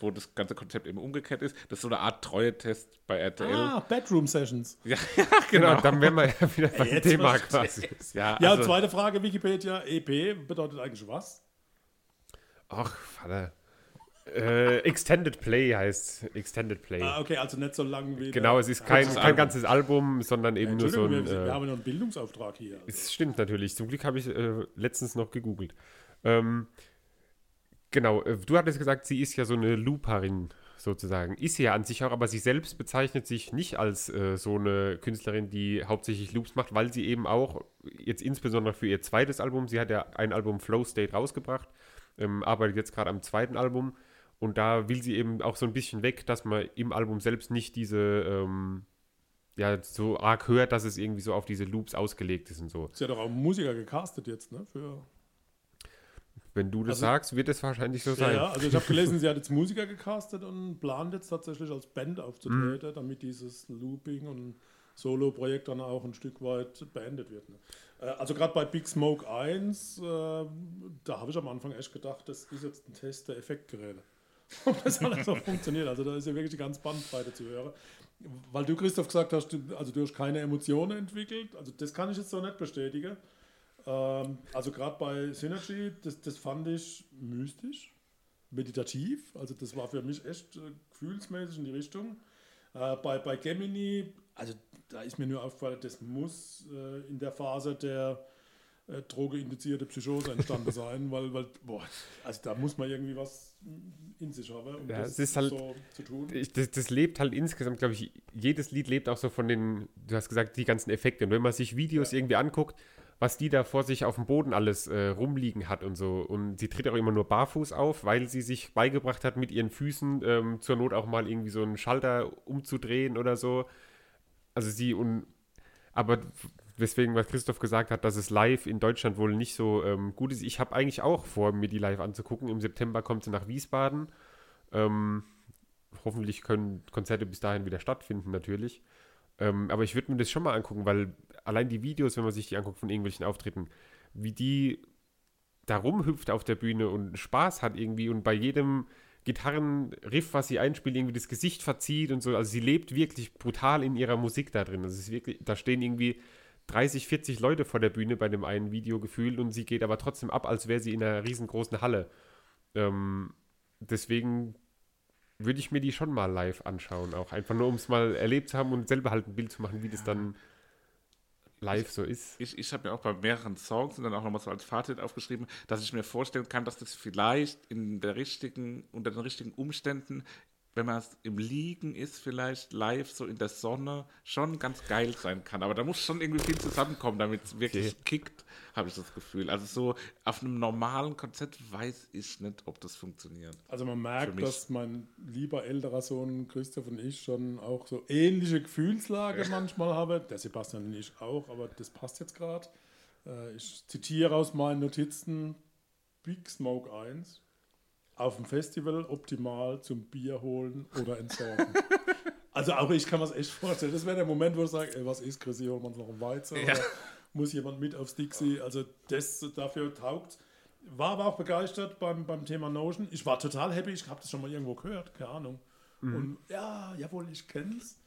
wo das ganze Konzept eben umgekehrt ist. Das ist so eine Art Treue-Test bei RTL. Ah, Bedroom Sessions. Ja, ja, Genau, genau. dann wären wir ja wieder beim Jetzt Thema quasi. Ja, Ja, also- zweite Frage, Wikipedia, EP bedeutet eigentlich was? Ach, Vater. Äh, Extended Play heißt Extended Play. Ah, okay, also nicht so lang wie. Genau, es ist kein, Kurzes kein Album. ganzes Album, sondern eben nur so ein. wir, wir Äh, haben ja noch einen Bildungsauftrag hier. es stimmt natürlich. Zum Glück habe ich äh, letztens noch gegoogelt. Ähm, genau, äh, du hattest gesagt, sie ist ja so eine Looperin sozusagen. Ist sie ja an sich auch, aber sie selbst bezeichnet sich nicht als äh, so eine Künstlerin, die hauptsächlich Loops macht, weil sie eben auch, jetzt insbesondere für ihr zweites Album, sie hat ja ein Album Flow State rausgebracht, ähm, arbeitet jetzt gerade am zweiten Album und da will sie eben auch so ein bisschen weg, dass man im Album selbst nicht diese, ähm, ja, so arg hört, dass es irgendwie so auf diese Loops ausgelegt ist und so. Sie hat doch auch einen Musiker gecastet jetzt, ne? Für, Wenn du das Also- sagst, wird es wahrscheinlich so ja, sein. ja, also ich habe gelesen, sie hat jetzt Musiker gecastet und plant jetzt tatsächlich als Band Mhm. aufzutreten, damit dieses Looping und Solo-Projekt dann auch ein Stück weit beendet wird. Ne? Äh, Also gerade bei Big Smoke 1, äh, da habe ich am Anfang echt gedacht, das ist jetzt ein Test der Effektgeräte. Ob das alles so funktioniert. Also da ist ja wirklich die ganze Bandbreite zu hören. Weil du, Christoph, gesagt hast, du, also du hast keine Emotionen entwickelt. Also das kann ich jetzt so nicht bestätigen. Ähm, also gerade bei Synergy, das, das fand ich mystisch, meditativ. Also das war für mich echt äh, gefühlsmäßig in die Richtung. Äh, bei, bei Gemini, also da ist mir nur aufgefallen, das muss äh, in der Phase der äh, drogeinduzierte Psychose entstanden sein, weil, weil, boah, also da muss man irgendwie was in sich haben, um Ja, das ist halt- so zu tun. Ich, das, das lebt halt insgesamt, glaube ich, jedes Lied lebt auch so von den, du hast gesagt, die ganzen Effekte. Und wenn man sich Videos irgendwie anguckt, was die da vor sich auf dem Boden alles äh, rumliegen hat und so. Und sie tritt auch immer nur barfuß auf, weil sie sich beigebracht hat, mit ihren Füßen ähm, zur Not auch mal irgendwie so einen Schalter umzudrehen oder so. Also sie und aber deswegen, was Christoph gesagt hat, dass es live in Deutschland wohl nicht so ähm, gut ist. Ich habe eigentlich auch vor, mir die live anzugucken. Im September kommt sie nach Wiesbaden. Ähm, hoffentlich können Konzerte bis dahin wieder stattfinden, natürlich. Ähm, aber ich würde mir das schon mal angucken, weil allein die Videos, wenn man sich die anguckt von irgendwelchen Auftritten, wie die da rumhüpft auf der Bühne und Spaß hat irgendwie und bei jedem Gitarrenriff, was sie einspielt, irgendwie das Gesicht verzieht und so. Also sie lebt wirklich brutal in ihrer Musik da drin. Ist wirklich, da stehen irgendwie 30, 40 Leute vor der Bühne bei dem einen Video gefühlt und sie geht aber trotzdem ab, als wäre sie in einer riesengroßen Halle. Ähm, deswegen würde ich mir die schon mal live anschauen, auch einfach nur, um es mal erlebt zu haben und selber halt ein Bild zu machen, wie das dann live so ist. Ich, ich habe mir auch bei mehreren Songs und dann auch nochmal so als Fazit aufgeschrieben, dass ich mir vorstellen kann, dass das vielleicht in der richtigen, unter den richtigen Umständen, wenn man es im Liegen ist, vielleicht live so in der Sonne, schon ganz geil sein kann. Aber da muss schon irgendwie viel zusammenkommen, damit es wirklich Okay. kickt, habe ich das Gefühl. Also so auf einem normalen Konzert weiß ich nicht, ob das funktioniert. Also man merkt, dass mein lieber älterer Sohn Christoph und ich schon auch so ähnliche Gefühlslage manchmal haben. Der Sebastian und ich auch, aber das passt jetzt gerade. Äh, ich zitiere aus meinen Notizen Big Smoke 1. Auf dem Festival optimal zum Bier holen oder entsorgen. also auch ich kann mir das echt vorstellen. Das wäre der Moment, wo ich sage, ey, was ist, Chrissy, holen wir uns noch einen Weizen? Ja. Muss jemand mit aufs Dixie? Also das dafür taugt war aber auch begeistert beim, beim Thema Notion. Ich war total happy, ich habe das schon mal irgendwo gehört, keine Ahnung. Und ja, jawohl, ich kenn's.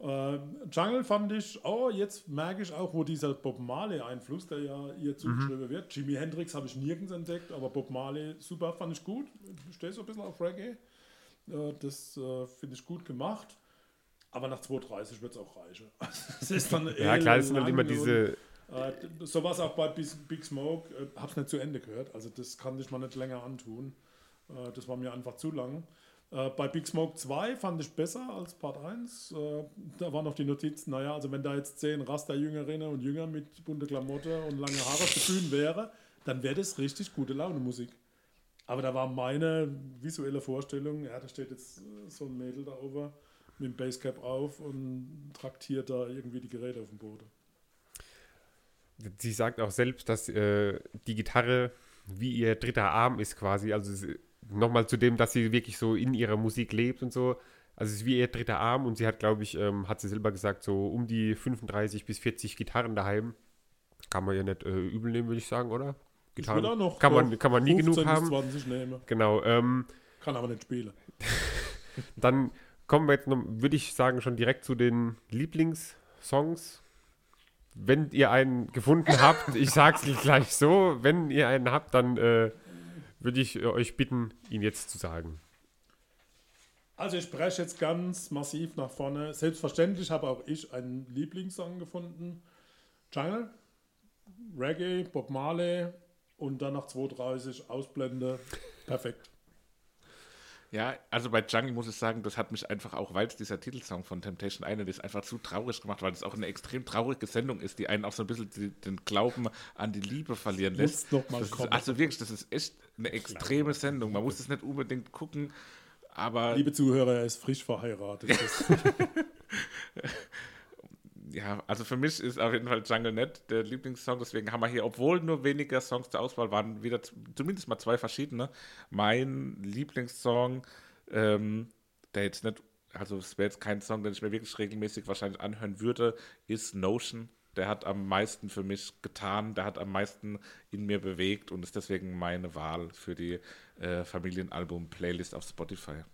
Ähm, Jungle fand ich, oh, jetzt merke ich auch, wo dieser Bob Marley-Einfluss, der ja ihr zugeschrieben wird. Jimi Hendrix habe ich nirgends entdeckt, aber Bob Marley, super, fand ich gut. Ich stehe so ein bisschen auf Reggae. Äh, das äh, finde ich gut gemacht. Aber nach 2,30 wird es auch reichen. Es ist dann Ja, klar, es sind halt immer diese, äh, so war es auch bei Big Smoke. Äh, hab's nicht zu Ende gehört. Also das kann ich mal nicht länger antun. Äh, das war mir einfach zu lang. Äh, bei Big Smoke 2 fand ich besser als Part 1. Äh, da waren noch die Notizen, naja, also wenn da jetzt zehn Rasterjüngerinnen und Jünger mit bunte Klamotte und lange Haare zu fühlen wäre, dann wäre das richtig gute Laune Musik. Aber da war meine visuelle Vorstellung, ja, da steht jetzt äh, so ein Mädel da oben mit dem Basecap auf und traktiert da irgendwie die Geräte auf dem Boden. sie sagt auch selbst, dass äh, die Gitarre wie ihr dritter Arm ist quasi. Also nochmal zu dem, dass sie wirklich so in ihrer Musik lebt und so. Also es ist wie ihr dritter Arm und sie hat, glaube ich, ähm, hat sie selber gesagt, so um die 35 bis 40 Gitarren daheim. Kann man ja nicht äh, übel nehmen, würde ich sagen, oder? Ich würde auch noch kann, man, kann man nie 15 genug haben. 20 nehmen. Genau. Ähm, Kann aber nicht spielen. Dann kommen wir jetzt noch, würde ich sagen, schon direkt zu den Lieblingssongs. Wenn ihr einen gefunden habt, ich sag's gleich so, wenn ihr einen habt, dann äh, würde ich äh, euch bitten, ihn jetzt zu sagen. Also ich breche jetzt ganz massiv nach vorne. Selbstverständlich habe auch ich einen Lieblingssong gefunden. Jungle, Reggae, Bob Marley und dann nach 2.30 Ausblende. Perfekt. Ja, also bei Jungle muss ich sagen, das hat mich einfach auch, weil es dieser Titelsong von Temptation Island ist, einfach zu traurig gemacht, weil es auch eine extrem traurige Sendung ist, die einen auch so ein bisschen die, den Glauben an die Liebe verlieren lässt. Muss mal Das kommen. ist, also wirklich, das ist echt eine extreme Sendung. Man muss es nicht unbedingt gucken, aber Liebe Zuhörer, er ist frisch verheiratet. Ja, also für mich ist auf jeden Fall Jungle Net der Lieblingssong, deswegen haben wir hier, obwohl nur weniger Songs zur Auswahl waren, wieder zumindest mal zwei verschiedene. Mein Lieblingssong, ähm, der jetzt nicht, also es wäre jetzt kein Song, den ich mir wirklich regelmäßig wahrscheinlich anhören würde, ist Notion. Der hat am meisten für mich getan, der hat am meisten in mir bewegt und ist deswegen meine Wahl für die äh, Familienalbum-Playlist auf Spotify.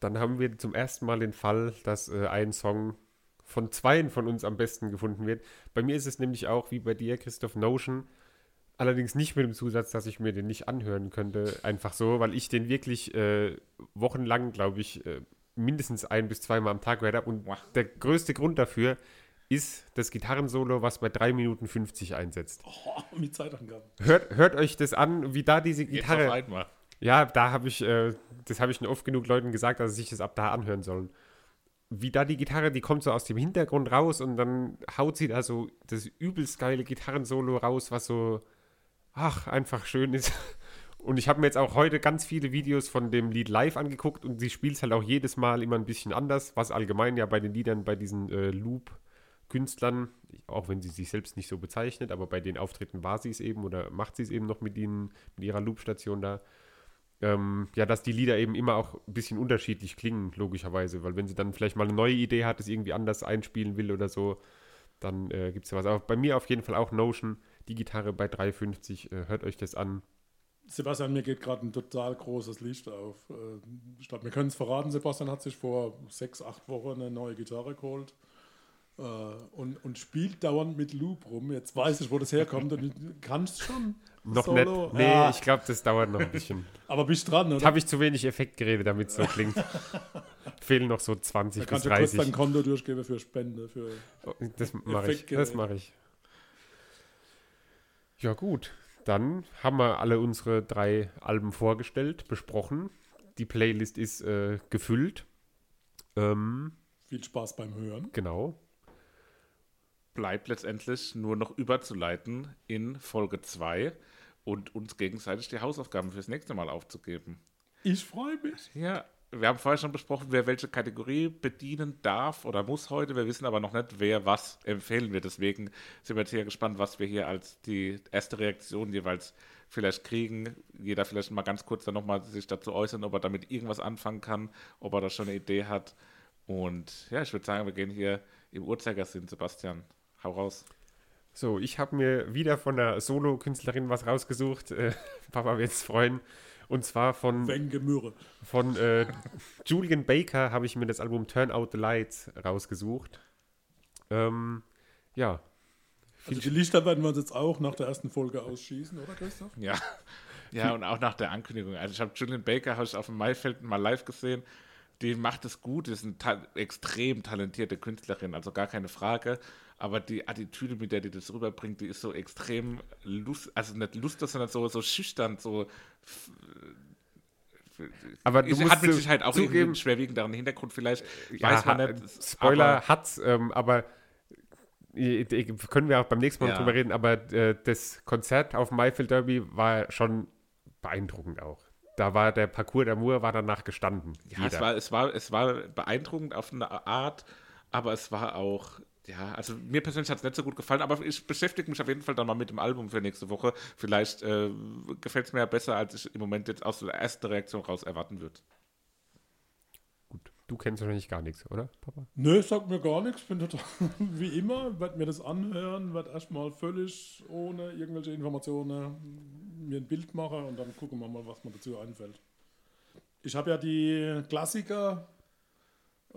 Dann haben wir zum ersten Mal den Fall, dass äh, ein Song von zweien von uns am besten gefunden wird. Bei mir ist es nämlich auch wie bei dir, Christoph Notion. Allerdings nicht mit dem Zusatz, dass ich mir den nicht anhören könnte. Einfach so, weil ich den wirklich äh, wochenlang, glaube ich, äh, mindestens ein bis zweimal am Tag gehört habe. Und Wow. der größte Grund dafür ist das Gitarrensolo, was bei 3 Minuten 50 einsetzt. oh, mit Zeitangaben. Hört, hört euch das an, wie da diese Jetzt Gitarre. auf einmal. Ja, da habe ich, äh, das habe ich oft genug Leuten gesagt, dass sie sich das ab da anhören sollen. Wie da die Gitarre, die kommt so aus dem Hintergrund raus und dann haut sie da so das übelst geile Gitarrensolo raus, was so, ach, einfach schön ist. Und ich habe mir jetzt auch heute ganz viele Videos von dem Lied live angeguckt und sie spielt es halt auch jedes Mal immer ein bisschen anders, was allgemein ja bei den Liedern, bei diesen äh, Loop-Künstlern, auch wenn sie sich selbst nicht so bezeichnet, aber bei den Auftritten war sie es eben oder macht sie es eben noch mit, ihnen, mit ihrer Loop-Station da ähm, ja, dass die Lieder eben immer auch ein bisschen unterschiedlich klingen, logischerweise, weil wenn sie dann vielleicht mal eine neue Idee hat, es irgendwie anders einspielen will oder so, dann äh, gibt es ja was. Aber bei mir auf jeden Fall auch Notion, die Gitarre bei 350, äh, hört euch das an. Sebastian, mir geht gerade ein total großes Licht auf. Äh, glaube, wir können es verraten. Sebastian hat sich vor sechs, acht Wochen eine neue Gitarre geholt äh, und, und spielt dauernd mit Loop rum. Jetzt weiß ich, wo das herkommt und ich kann es schon. Noch Solo. nicht. Nee, Ja, ich glaube, das dauert noch ein bisschen. aber bist dran, oder? habe ich zu wenig Effektgeräte, damit es so klingt. Fehlen noch so 20 Da bis kannst du kurz dein 30. Konto durchgeben für Spende. Für Oh, Das mache ich. Das mache ich. Ja, gut. Dann haben wir alle unsere drei Alben vorgestellt, besprochen. Die Playlist ist äh, gefüllt. Ähm, viel Spaß beim Hören. genau. Bleibt letztendlich nur noch überzuleiten in Folge 2 und uns gegenseitig die Hausaufgaben fürs nächste Mal aufzugeben. Ich freue mich. Ja, wir haben vorher schon besprochen, wer welche Kategorie bedienen darf oder muss heute. Wir wissen aber noch nicht, wer was empfehlen wird. Deswegen sind wir jetzt hier gespannt, was wir hier als die erste Reaktion jeweils vielleicht kriegen. Jeder vielleicht mal ganz kurz dann nochmal sich dazu äußern, ob er damit irgendwas anfangen kann, ob er da schon eine Idee hat. Und ja, ich würde sagen, wir gehen hier im Uhrzeigersinn. Sebastian, hau raus. So, ich habe mir wieder von der Solo-Künstlerin was rausgesucht. Äh, Papa wird es freuen. Und zwar von, Wenge Mürre. von äh, Julian Baker habe ich mir das Album Turn Out the Lights rausgesucht. Ähm, ja, Also die Lichter werden wir uns jetzt auch nach der ersten Folge ausschießen, oder Christoph? Ja. Ja, und auch nach der Ankündigung. Also ich habe Julian Baker habe ich auf dem Maifeld mal live gesehen. Die macht es gut, ist eine ta extrem talentierte Künstlerin, also gar keine Frage. Aber die Attitüde, mit der die das rüberbringt, die ist so extrem lust, also nicht lustig, sondern so, so schüchtern, so. aber du musst hat mit Sicherheit auch zugeben, einen schwerwiegenderen Hintergrund, vielleicht. ja, weiß man nicht. Spoiler aber- hat's, ähm, aber können wir auch beim nächsten Mal Ja. drüber reden, aber äh, das Konzert auf Mayfield Derby war schon beeindruckend auch. Da war der Parcours d'Amour war danach gestanden. Ja, es war, es, war, es war beeindruckend auf eine Art, aber es war auch, ja, also mir persönlich hat es nicht so gut gefallen, aber ich beschäftige mich auf jeden Fall dann mal mit dem Album für nächste Woche. Vielleicht äh, gefällt es mir ja besser, als ich im Moment jetzt aus der ersten Reaktion raus erwarten würde. Gut. Du kennst wahrscheinlich gar nichts, oder, Papa? Nö, sagt mir gar nichts. Bin total wie immer, werd mir das anhören, werd erstmal völlig ohne irgendwelche Informationen mir ein Bild machen und dann gucken wir mal, was mir dazu einfällt. Ich habe ja die Klassiker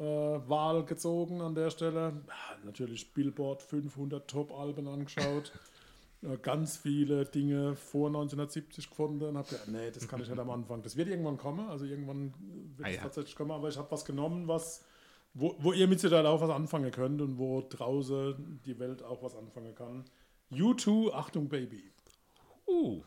Wahl gezogen an der Stelle. Natürlich Billboard 500 Top-Alben angeschaut. äh, ganz viele Dinge vor 1970 gefunden und habe gedacht, nee, das kann ich nicht am Anfang. Das wird irgendwann kommen, also irgendwann wird Ah, es ja. tatsächlich kommen, aber ich habe was genommen, was, wo, wo ihr mit Sicherheit auch was anfangen könnt und wo draußen die Welt auch was anfangen kann. U2, Achtung Baby. Uh,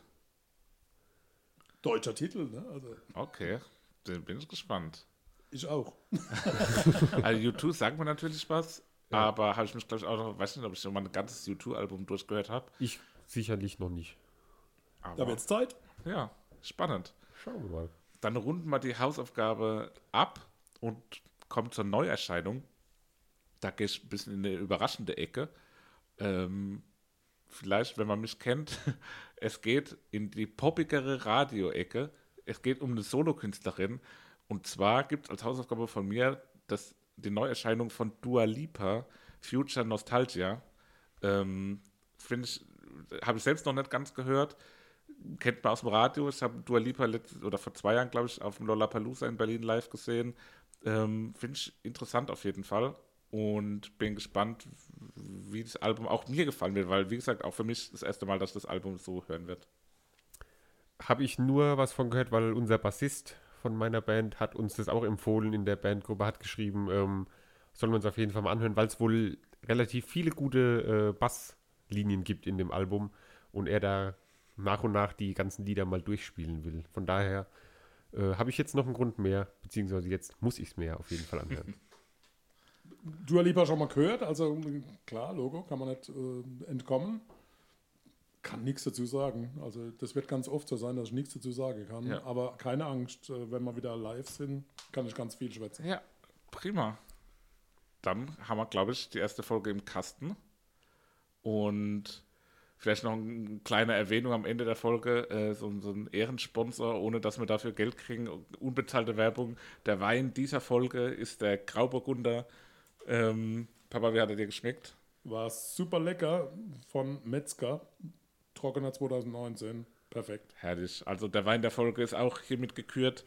Deutscher Titel, ne? Also okay. Dann bin ich gespannt. Ich auch. Also U2 sagt mir natürlich was, aber habe ich mich, glaube ich, auch noch, weiß nicht, ob ich schon mal ein ganzes U2-Album durchgehört habe. Ich sicherlich noch nicht. Da Aber wird's Zeit. ja, spannend. Schauen wir mal. Dann runden wir die Hausaufgabe ab und kommen zur Neuerscheinung. Da gehe ich ein bisschen in eine überraschende Ecke. Ähm, vielleicht, wenn man mich kennt, es geht in die poppigere Radio-Ecke. Es geht um eine Solokünstlerin. Und zwar gibt es als Hausaufgabe von mir das, die Neuerscheinung von Dua Lipa, Future Nostalgia. Ähm, Finde ich, habe ich selbst noch nicht ganz gehört kennt man aus dem Radio. Ich habe Dua Lipa letzt, oder vor zwei Jahren, glaube ich, auf dem Lollapalooza in Berlin live gesehen. Ähm, Finde ich interessant auf jeden Fall und bin gespannt, wie das Album auch mir gefallen wird, weil, wie gesagt, auch für mich das erste Mal, dass das Album so hören wird. Habe ich nur was von gehört, weil unser Bassist von meiner Band hat uns das auch empfohlen in der Bandgruppe, hat geschrieben, ähm, sollen wir uns auf jeden Fall mal anhören, weil es wohl relativ viele gute äh, Basslinien gibt in dem Album und er da nach und nach die ganzen Lieder mal durchspielen will. Von daher äh, habe ich jetzt noch einen Grund mehr, beziehungsweise jetzt muss ich es mir auf jeden Fall anhören. Dua Lipa schon mal gehört, also klar, Logo, kann man nicht äh, entkommen. Kann nichts dazu sagen. Also das wird ganz oft so sein, dass ich nichts dazu sagen kann. Ja. Aber keine Angst, äh, wenn wir wieder live sind, kann ich ganz viel schwätzen. Ja, prima. Dann haben wir, glaube ich, die erste Folge im Kasten. Und vielleicht noch eine kleine Erwähnung am Ende der Folge, äh, so, so ein Ehrensponsor, ohne dass wir dafür Geld kriegen, unbezahlte Werbung. Der Wein dieser Folge ist der Grauburgunder. Ähm, Papa, wie hat er dir geschmeckt? War super lecker von Metzger, trockener 2019. Perfekt. Herrlich. Also der Wein der Folge ist auch hiermit gekürt.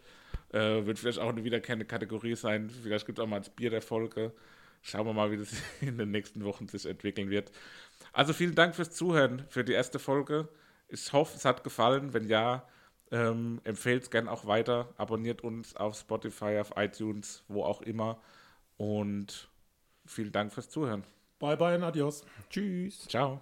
Äh, wird vielleicht auch eine wiederkehrende Kategorie sein. Vielleicht gibt es auch mal das Bier der Folge. Schauen wir mal, wie das in den nächsten Wochen sich entwickeln wird. Also vielen Dank fürs Zuhören für die erste Folge. Ich hoffe, es hat gefallen. Wenn ja, ähm, empfehlt es gerne auch weiter. Abonniert uns auf Spotify, auf iTunes, wo auch immer. Und vielen Dank fürs Zuhören. Bye bye und adios. Tschüss. Ciao.